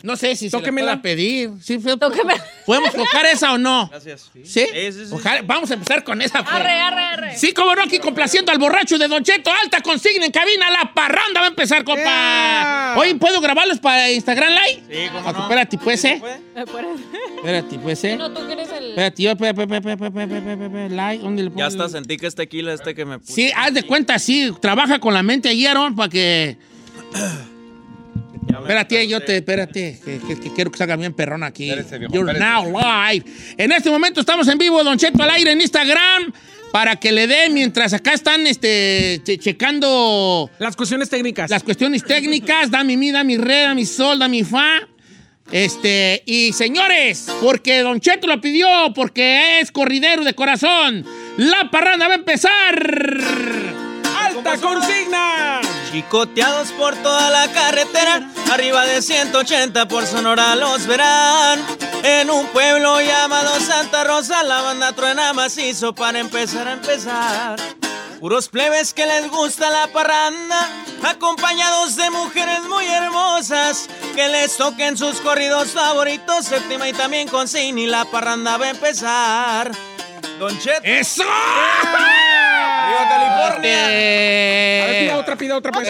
No sé si Tóquemela. se la pueda pedir. Sí, fue- ¿Podemos tocar esa o no? Gracias. ¿Sí? Ojalá- vamos a empezar con esa. pues. Arre, arre, arre. Sí, como no, aquí complaciendo al borracho de Don Cheto. Alta consigna en cabina. La parranda va a empezar, compa. Yeah. Oye, ¿puedo grabarlos para Instagram Live? Sí, cómo no. Espérate, pues, ¿eh? Espérate, pues, ¿eh? No, tú que eres el... Espérate, yo, espérate, espérate, espérate, espérate, espérate, espérate, live, ¿dónde le pongo? Ya hasta sentí que es tequila este que me puse. Sí, haz de cuenta, sí. Trabaja con la mente ahí, Aaron, para que... Espérate, yo te, espérate, que, que- que quiero que salga bien perrón aquí. viejo, You're espérate. now live. En este momento estamos en vivo, Don Cheto al aire en Instagram, para que le dé mientras acá están este, che- checando... Las cuestiones técnicas. Las cuestiones técnicas, da mi mi, da mi re, da mi sol, da mi fa. Este, y señores, porque Don Cheto lo pidió, porque es corridero de corazón, la parranda va a empezar. ¡Alta consigna! Chicoteados por toda la carretera, arriba de 180 por Sonora los verán. En un pueblo llamado Santa Rosa, la banda truena macizo para empezar a empezar. Puros plebes que les gusta la parranda, acompañados de mujeres muy hermosas, que les toquen sus corridos favoritos, séptima y también con Cine, y la parranda va a empezar. Don. ¡Eso! ¡Arriba California! A ver, Este, pida otra, pida otra, pues.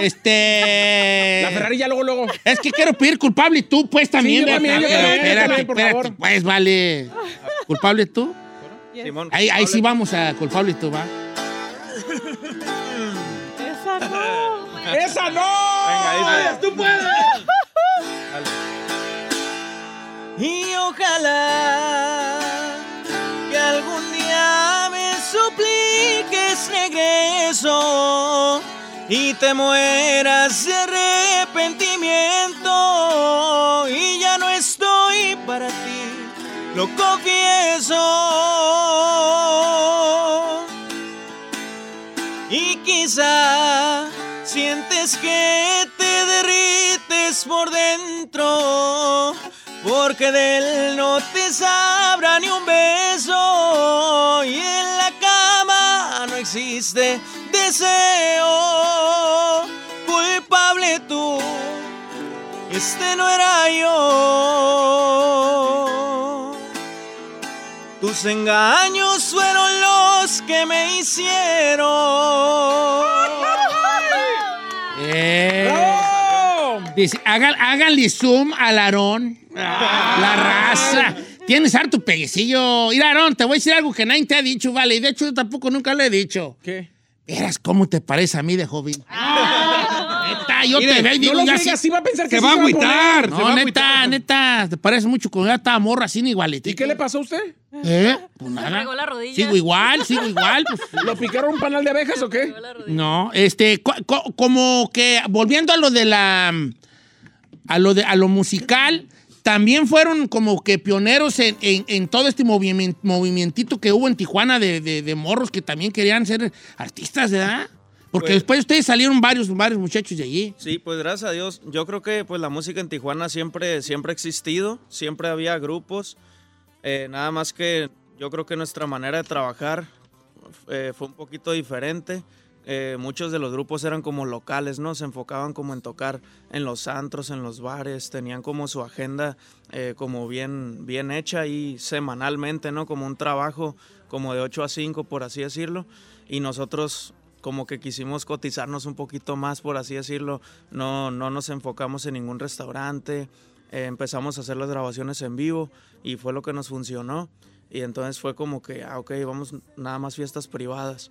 este. La Ferrari ya luego, luego. Es que quiero pedir culpable tú, pues también. Sí, yo también, ¿verdad? yo Pero también, yo espérate, también, por espérate, favor. pues vale. ¿Culpable tú? Simón, Ahí, ahí sí vamos a culpable tú, va. Esa no. ¡Esa no! Venga, dice. ¡Tú puedes! Y ojalá y te mueras de arrepentimiento y ya no estoy para ti, lo confieso. Y quizá sientes que te derrites por dentro, porque de él no te sabrá ni un beso. Y cama no existe deseo. Culpable tú, este no era yo. Tus engaños fueron los que me hicieron. Eh. Dice, háganle zoom al Aarón. La raza. Tienes harto peguecillo. Mira, Aarón, te voy a decir algo que nadie te ha dicho, vale. Y de hecho, yo tampoco nunca le he dicho. ¿Qué? Verás cómo te parece a mí de joven. Neta, yo Mire, te veo y digo, no lo ya digas, sí. sí va a pensar que Se va a agüitar. se No, neta, agüitar. neta, te parece mucho cuando ya estaba morra así igualito. ¿Y qué le pasó a usted? ¿Eh? Pues nada. pegó la rodilla. Sigo igual, sigo igual. pues. ¿Lo picaron un panal de abejas o qué? No, este, co- co- como que volviendo a lo de la, a lo de, a lo musical, también fueron como que pioneros en, en- en todo este movimiento, movimientito que hubo en Tijuana de, de- de morros que también querían ser artistas, ¿verdad? Porque Pues- después de ustedes salieron varios, varios muchachos de allí. Sí, pues gracias a Dios. Yo creo que pues la música en Tijuana siempre, siempre ha existido, siempre había grupos. Eh, nada más que yo creo que nuestra manera de trabajar eh, fue un poquito diferente. Eh, muchos de los grupos eran como locales, ¿no? Se enfocaban como en tocar en los antros, en los bares, tenían como su agenda eh, como bien, bien hecha ahí semanalmente, ¿no? Como un trabajo como de 8 a 5, por así decirlo. Y nosotros como que quisimos cotizarnos un poquito más, por así decirlo. No, no nos enfocamos en ningún restaurante. Eh, empezamos a hacer las grabaciones en vivo y fue lo que nos funcionó. Y entonces fue como que, ah, ok, vamos nada más fiestas privadas.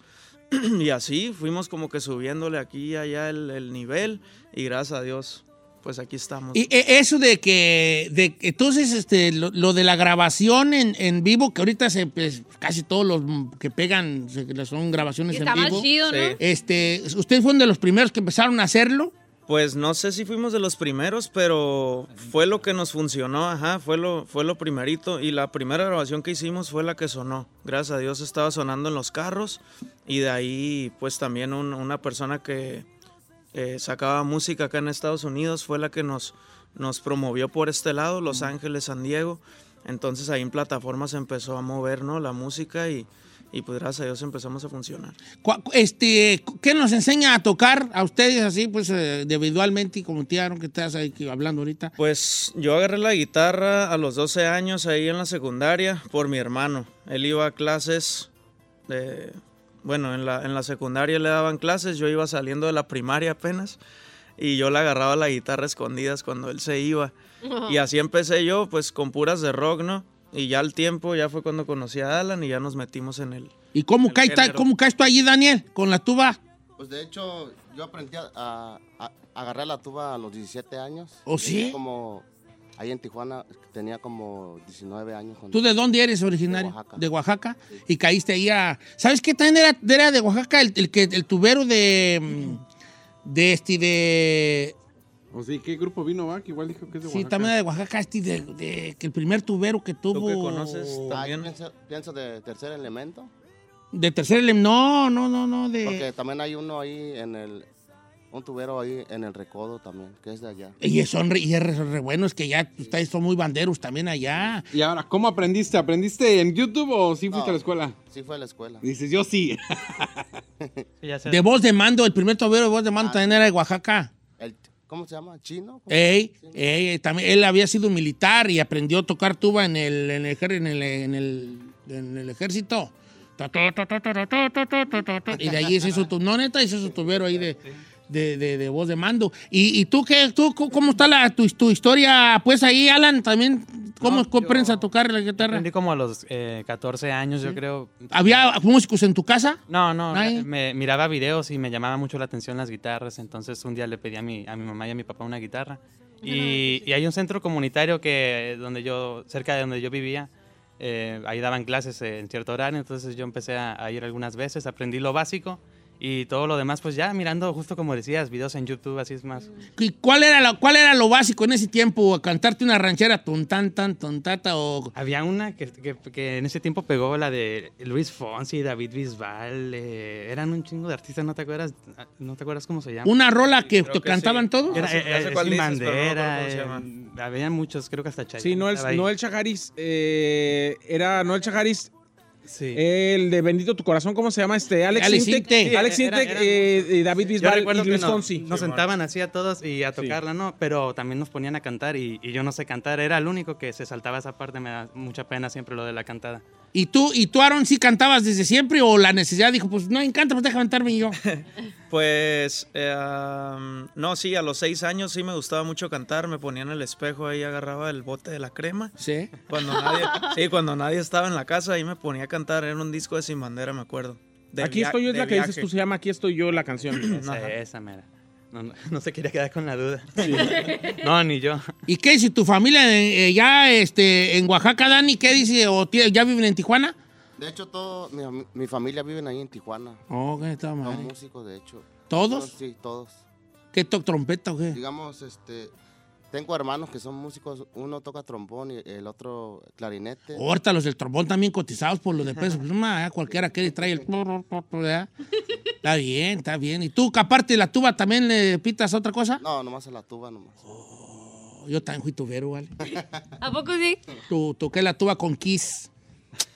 y así fuimos como que subiéndole aquí y allá el, el nivel y gracias a Dios, pues aquí estamos. Y eh, eso de que, de, entonces, este, lo, lo de la grabación en, en vivo, que ahorita se, pues, casi todos los que pegan se- son grabaciones Y en está más vivo. chido, ¿no? Este, ¿Ustedes fueron de los primeros que empezaron a hacerlo? Pues no sé si fuimos de los primeros, pero fue lo que nos funcionó, ajá, fue lo, fue lo primerito. Y la primera grabación que hicimos fue la que sonó. Gracias a Dios estaba sonando en los carros. Y de ahí, pues también un- una persona que eh, sacaba música acá en Estados Unidos fue la que nos, nos promovió por este lado, Los Ángeles, San Diego. Entonces ahí en plataformas empezó a mover, ¿no? La música y, y pues gracias a Dios empezamos a funcionar. Este, ¿Qué nos enseña a tocar a ustedes así, pues, eh, individualmente, y como te que estás ahí hablando ahorita? Pues yo agarré la guitarra a los 12 años ahí en la secundaria por mi hermano. Él iba a clases de... Bueno, en la, en la secundaria le daban clases, yo iba saliendo de la primaria apenas y yo le agarraba la guitarra a escondidas cuando él se iba. Y así empecé yo, pues con puras de rock, ¿no? Y ya al tiempo, ya fue cuando conocí a Alan y ya nos metimos en él. ¿Y cómo, caes, ta- género. cómo caes tú allí, Daniel, con la tuba? Pues de hecho, yo aprendí a, a- a agarrar la tuba a los 17 años. ¿Oh, sí? Como ahí en Tijuana tenía como 19 años. cuando- ¿Tú de dónde eres originario? De Oaxaca. De Oaxaca. Y caíste ahí a... ¿Sabes qué también era, era de Oaxaca? El, el el tubero de... mm, De este, de... O sí, ¿qué grupo vino, va? Que igual dijo que es de Sí, Oaxaca. también era de Oaxaca, este, de, de- que el primer tubero que tuvo... Ah, yo pienso, pienso de tercer elemento. De tercer ele- No, no, no, no, de... Porque también hay uno ahí en el. Un tubero ahí en el recodo también, que es de allá. Y son re, y es re, re buenos que ya ustedes son muy banderos también allá. Y ahora, ¿cómo aprendiste? ¿Aprendiste en YouTube o sí fuiste No, a la escuela? Sí, fue a la escuela. Dices, yo sí. De voz de mando, el primer tubero de voz de mando también era de Oaxaca. ¿Cómo se llama? ¿Chino? Ey, ey, también, él había sido militar y aprendió a tocar tuba en el, en el, en el, en el, en el ejército. Y de allí se hizo, tu, no neta, hizo su tubero ahí de de, de, de voz de mando. ¿Y, y tú qué, tú, cómo está la, tu, tu historia? Pues ahí, Alan, también, ¿cómo aprendes a tocar la guitarra? Aprendí como a los eh, 14 años, yo creo. ¿Había músicos en tu casa? No, no, Nadie. me miraba videos y me llamaba mucho la atención las guitarras, entonces un día le pedí a mi, a mi mamá y a mi papá una guitarra. Y, y hay un centro comunitario que donde yo, cerca de donde yo vivía, eh, ahí daban clases en cierto horario, entonces yo empecé a, a ir algunas veces, aprendí lo básico y todo lo demás, pues ya mirando, justo como decías, videos en YouTube, así es más. ¿Y cuál era, lo, ¿Cuál era lo básico en ese tiempo? ¿Cantarte una ranchera ton-tan, tan, tontata o...? Había una que, que- que en ese tiempo pegó, la de Luis Fonsi, David Bisbal, eh, eran un chingo de artistas, ¿no te acuerdas? ¿No te acuerdas cómo se llama? ¿Una rola que, te que cantaban sí. todos? Era, eh, Sin no me acuerdo bandera, eh, había muchos, creo que hasta Chayanne Sí, Noel. Noel Chajaris, eh, era Noel Chajaris. Sí. El de Bendito tu corazón, ¿cómo se llama este? Alex, Alex Sintek. Era- eh, David Bisbal y Luis nos, Fonsi. nos sentaban así a todos y a tocarla, ¿no? Pero también nos ponían a cantar y, y yo no sé cantar. Era el único que se saltaba esa parte. Me da mucha pena siempre lo de la cantada. ¿Y tú, y tú, Aaron, sí cantabas desde siempre o la necesidad dijo, pues no encanta, pues déjame cantarme yo? Pues, eh, no, sí, a los seis años sí me gustaba mucho cantar, me ponía en el espejo ahí, agarraba el bote de la crema. Sí. Cuando nadie, sí, cuando nadie estaba en la casa, ahí me ponía a cantar, era un disco de Sin Bandera, me acuerdo. Aquí estoy yo, es la que dices tú, se llama Aquí estoy yo, la canción. Esa, esa mera. No, no, no se quería quedar con la duda. No, ni yo. ¿Y qué si tu familia eh, ya este, en Oaxaca, Dani, qué dice? ¿O tie- ya viven en Tijuana? De hecho, todo, mi, fami- mi familia vive ahí en Tijuana. Oh, qué tal, Son madre. músicos, de hecho. ¿Todos? Sí, todos. ¿Qué toca trompeta o qué? Digamos, este, tengo hermanos que son músicos, uno toca trombón y el otro clarinete. Ahorita los del trombón también cotizados por lo de peso. Pues, ma, cualquiera que trae el... Está bien, está bien. ¿Y tú, que aparte de la tuba, también le pitas otra cosa? No, nomás a la tuba nomás. Yo también fui tubero, ¿vale? ¿A poco sí? Tu, toqué la tuba con Kiss.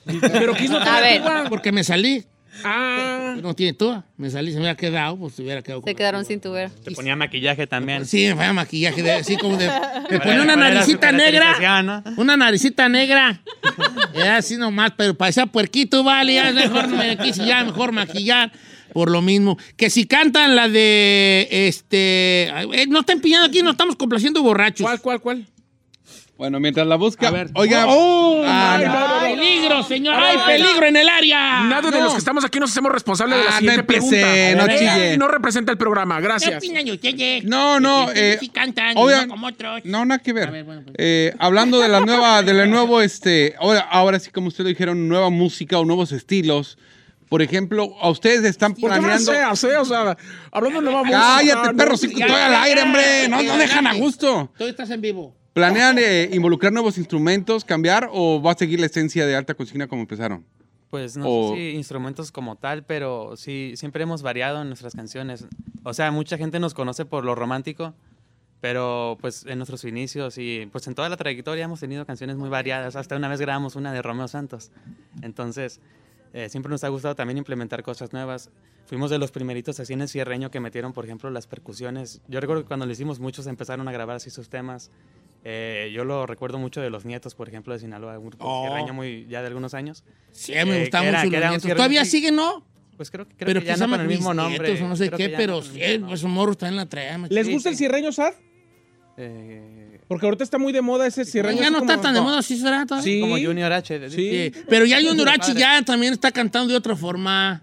Pero Kiss no A tiene ver. tuba. Porque me salí. Ah, No tiene tuba. Me salí, se me hubiera quedado, pues se hubiera quedado Se quedaron tuba. sin tu ver. Te ponía maquillaje también. Sí, me ponía maquillaje, de- así como de... Me ¿Cuál ponía una naricita negra. no? Una naricita negra. Era así nomás, pero parecía puerquito, vale. Ya mejor me quise ya mejor maquillar. Por lo mismo. Que si cantan la de. Este. eh, no están pillando aquí, no estamos complaciendo borrachos. ¿Cuál, cuál, cuál? Bueno, mientras la busca. A ver. Oiga. ¡Oh! Ah, ay, no. no, no, peligro, señor! ¡Hay peligro en el área! Nadie de los que estamos aquí nos hacemos responsables de la Ah, siguiente no empecé, pregunta. no chille. No representa el programa, ¿Qué gracias. opinan ustedes? No, no, eh, sí cantan, obvia- no como otros. No, nada que ver. A ver, bueno, pues. Eh, hablando de la nueva, de la nuevo, este, ahora, ahora sí como ustedes lo dijeron, nueva música o nuevos estilos. Por ejemplo, a ustedes están ¿Por qué no planeando. sea, sea, o sea, hablando de vamos. Cállate, perro, sí, estoy al aire, hombre. No, no dejan a gusto. Tú estás en vivo. ¿Planean eh, involucrar nuevos instrumentos, cambiar o va a seguir la esencia de alta consigna como empezaron? Pues no O- sé si instrumentos como tal, pero sí, siempre hemos variado en nuestras canciones. O sea, mucha gente nos conoce por lo romántico, pero pues en nuestros inicios y pues en toda la trayectoria hemos tenido canciones muy variadas. Hasta una vez grabamos una de Romeo Santos. Entonces, eh, siempre nos ha gustado también implementar cosas nuevas. Fuimos de los primeritos así en el cierreño que metieron, por ejemplo, las percusiones. Yo recuerdo que cuando lo hicimos, muchos empezaron a grabar así sus temas. Eh, yo lo recuerdo mucho de los nietos, por ejemplo, de Sinaloa, un grupo Oh. cierreño muy ya de algunos años. Sí, me Eh, era- mucho los nietos. Todavía siguen, ¿no? Pues creo, creo pero que ya no con el mismo nombre. Bisnietos o no sé creo qué, pero sí, pues un morro está en la trea. ¿Les gusta el cierreño, Sad? Eh, Porque ahorita está muy de moda ese cierreño. Ya no como- está tan de moda, sí será todavía. Sí. Como Junior H. Sí. Pero ya Junior H ya también está cantando de otra forma.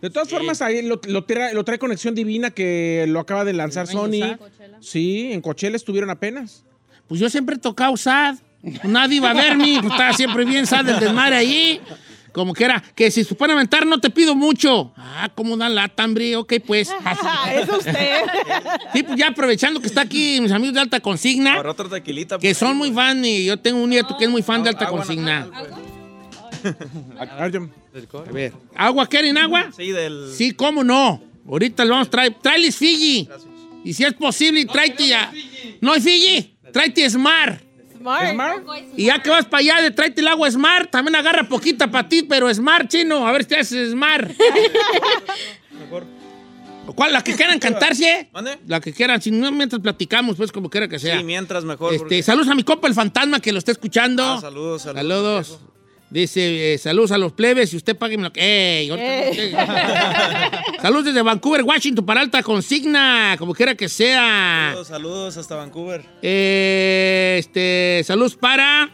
De todas formas, ahí lo, lo trae, lo trae Conexión Divina que lo acaba de lanzar ¿El año Sony. Sad? Sí, en Coachella estuvieron apenas. Pues yo siempre he tocado sad. Nadie iba a verme, pues estaba siempre bien sad el desmadre ahí. Como que era, que si se pueden aventar no te pido mucho. Ah, ¿cómo dan lata, hombre? Ok, pues. Es usted. Sí, pues ya aprovechando que está aquí mis amigos de Alta Consigna, Ahora otra tequilita. que son muy fan y yo tengo un nieto que es muy fan de Alta Agua Consigna. A ver, A ver, ¿agua quieren agua? Sí, del... Sí, cómo no. Ahorita le vamos a traer. Tráeles Fiji. Y si es posible, tráete ya. No hay Fiji. Tráete Smart. Smart. Y ya que vas para allá, de tráete el agua Smart. También agarra poquita para ti, pero Smart, chino. A ver si te haces Smart. ¿Cuál? ¿La que quieran cantarse? ¿Mande? La que quieran. Si no, mientras platicamos, pues como quiera que sea. Sí, mientras mejor. Este, porque- saludos a mi compa el fantasma que lo está escuchando. Ah, saludos, saludos. Saludos. Dice, eh, saludos a los plebes y usted págueme lo que... ¡Ey! te- saludos desde Vancouver, Washington, para alta consigna, como quiera que sea. Saludos, saludos hasta Vancouver. Eh, este, saludos para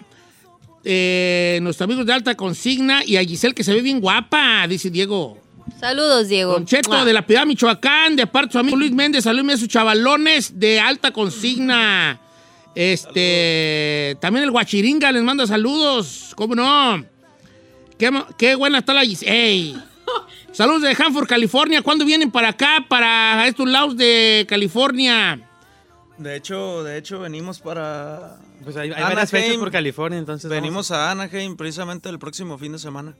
eh, nuestros amigos de alta consigna y a Giselle que se ve bien guapa, dice Diego. Saludos, Diego. Don Cheto Mua. de la Piedad, Michoacán, de parte de su amigo Luis Méndez, saludos a sus chavalones de alta consigna. Este, también el Guachiringa les manda saludos, ¿cómo no? Qué, buena está la. ¡Ey! Saludos de Hanford, California. ¿Cuándo vienen para acá, para estos lados de California? De hecho, de hecho, venimos para. Pues hay, hay varias fechas por California, entonces. Venimos a Anaheim precisamente el próximo fin de semana.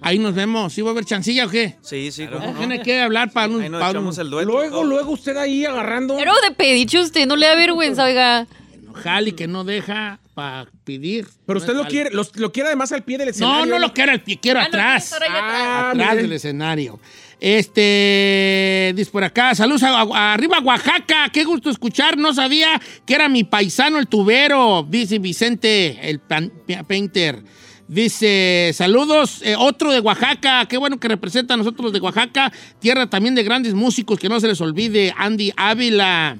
Ahí nos vemos. ¿Sí va a haber chancilla o qué? Sí, sí, cómo no. Tiene que hablar para un... Ahí nos para un- echamos el dueto. Luego, luego usted ahí agarrando. Pero de pediche usted, no le da vergüenza, oiga. Jali que no deja para pedir. Pero usted No lo quiere, lo quiere además al pie del No, escenario. no lo quiero al pie, quiero Ah, no, atrás. Ah, atrás miren. del escenario. Este, dice por acá, saludos a, a- arriba Oaxaca, qué gusto escuchar, no sabía que era mi paisano el tubero, dice Vicente, el pan- painter. Dice, saludos, eh, otro de Oaxaca, qué bueno que representa a nosotros los de Oaxaca, tierra también de grandes músicos, que no se les olvide, Andy Ávila.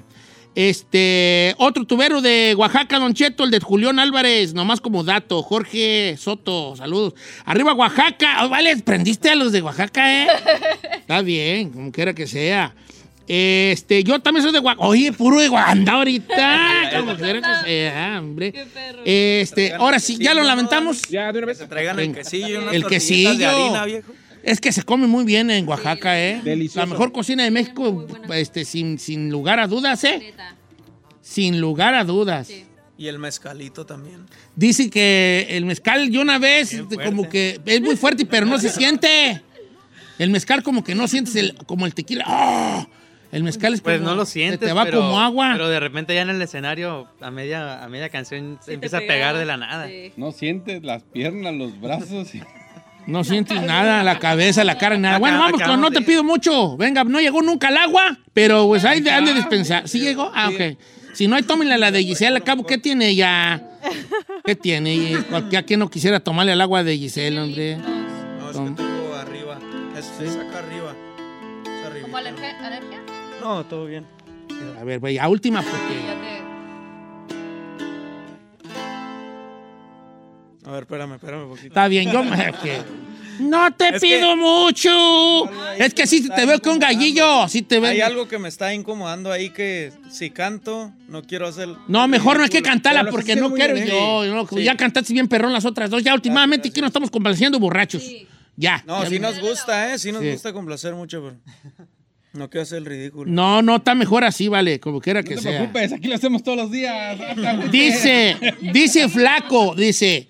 Este, otro tubero de Oaxaca, Don Cheto, el de Julián Álvarez, nomás como dato, Jorge Soto, saludos. Arriba Oaxaca, oh, vale, prendiste a los de Oaxaca, ¿eh? Está bien, como quiera que sea. Este, yo también soy de Oaxaca. Oye, puro de Oaxaca ahorita, como quiera que sea, hombre. Este, ahora sí, ya lo lamentamos. Ya, de una vez. Se traigan el quesillo El quesillo. de harina, viejo. Es que se come muy bien en Oaxaca, ¿eh? Delicioso. La mejor cocina de México, este, sin, sin lugar a dudas, ¿eh? Sin lugar a dudas. Y el mezcalito también. Dice que el mezcal, yo una vez, como que es muy fuerte, pero no se siente. El mezcal como que no sientes el, como el tequila. ¡Oh! El mezcal es como... Pues no lo se sientes. te va pero- como agua. Pero de repente ya en el escenario, a media, a media canción, se empieza a pega. pegar de la nada. No sientes las piernas, los brazos. No sientes nada, la cabeza, la cara, nada. Bueno, vamos, con no te de- pido mucho. Venga, no llegó nunca el agua, pero pues ahí de- han de dispensar. ¿Sí llegó? Ah, ok. Si no hay, tómenle la de Giselle. Al cabo, ¿qué tiene ella? ¿Qué tiene? Cualquiera que no quisiera tomarle el agua de Giselle, hombre. No, es que tengo arriba. Es, es acá arriba. Es arribita. ¿Como alergia? alergia? No, todo bien. A ver, güey, a última porque... A ver, espérame, espérame un poquito. Está bien, yo me... que- No te Es pido que- mucho. Es que sí te veo que un gallillo. Sí te Hay veo. algo que me está incomodando ahí que si canto, no quiero hacer. No, mejor no hay que cantarla porque no quiero yo. no, Sí. Ya cantaste bien perrón las otras dos. Ya últimamente aquí nos estamos complaciendo borrachos. Ya. No, ya sí me- nos gusta, ¿eh? Sí nos Sí. gusta complacer mucho, pero no quiero hacer el ridículo. No, no, está mejor así, vale, como quiera que No te sea. preocupes, aquí lo hacemos todos los días. Dice, dice Flaco, dice,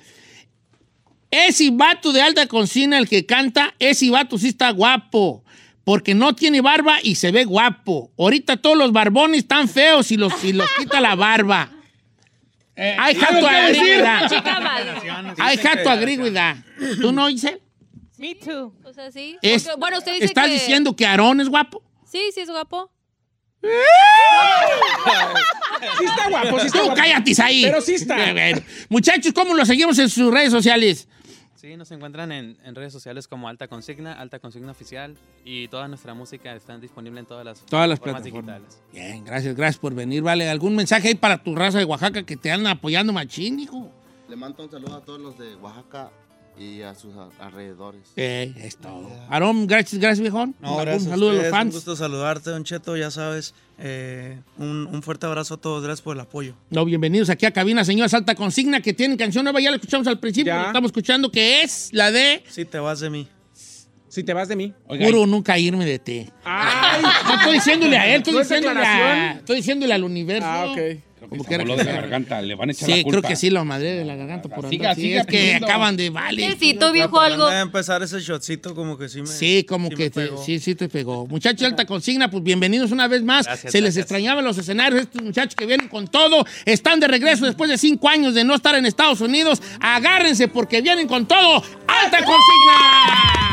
ese vato de alta cocina el que canta, ese vato sí está guapo, porque no tiene barba y se ve guapo. Ahorita todos los barbones están feos y los, y los quita la barba. Eh, I have ¿algo to que agree decir? with that. Chica mal. I have to agree with that. ¿Tú no, Isel? Me too. O sea, sí. Es- Porque, bueno, usted dice ¿Estás que... diciendo que Aarón es guapo? Sí, sí es guapo. Sí está guapo, sí está Tú guapo. cállate ahí. Pero sí está. Bueno, Muchachos, ¿cómo lo seguimos en sus redes sociales? Sí, nos encuentran en, en redes sociales como Alta Consigna, Alta Consigna Oficial y toda nuestra música está disponible en todas las Todas las plataformas plataformas. digitales. Bien, gracias, gracias por venir. Vale, ¿algún mensaje ahí para tu raza de Oaxaca que te andan apoyando machín, hijo? Le mando un saludo a todos los de Oaxaca y a sus alrededores. Eh, es todo. Aarón, gracias, gracias, viejón. No, Un a saludo a los ustedes, Un fans. gusto saludarte, Don Cheto, ya sabes. eh, un, un fuerte abrazo a todos, gracias por el apoyo. No, bienvenidos aquí a Cabina, señores Alta Consigna, que tienen canción nueva, ya la escuchamos al principio, la estamos escuchando, que es la de Si te vas de mí. Si te vas de mí. Oiga, Juro nunca irme de ti. Ay, No estoy diciéndole a él, estoy ¿No es diciéndole, a, estoy diciéndole al universo. Ah, ok. Que como voló que de la garganta, le van a echar la Sí, culpa. creo que sí, lo madre de la garganta por Siga, andar. Sí, siga es que acaban de, vale. Necesito, viejo, Por algo. andar a empezar ese shotcito como que sí me... Sí, como sí que te- sí, sí te pegó. Muchachos, alta consigna, pues bienvenidos una vez más. Gracias, Se les extrañaba los escenarios. Estos muchachos que vienen con todo están de regreso después de cinco años de no estar en Estados Unidos. Agárrense porque vienen con todo. ¡Alta consigna!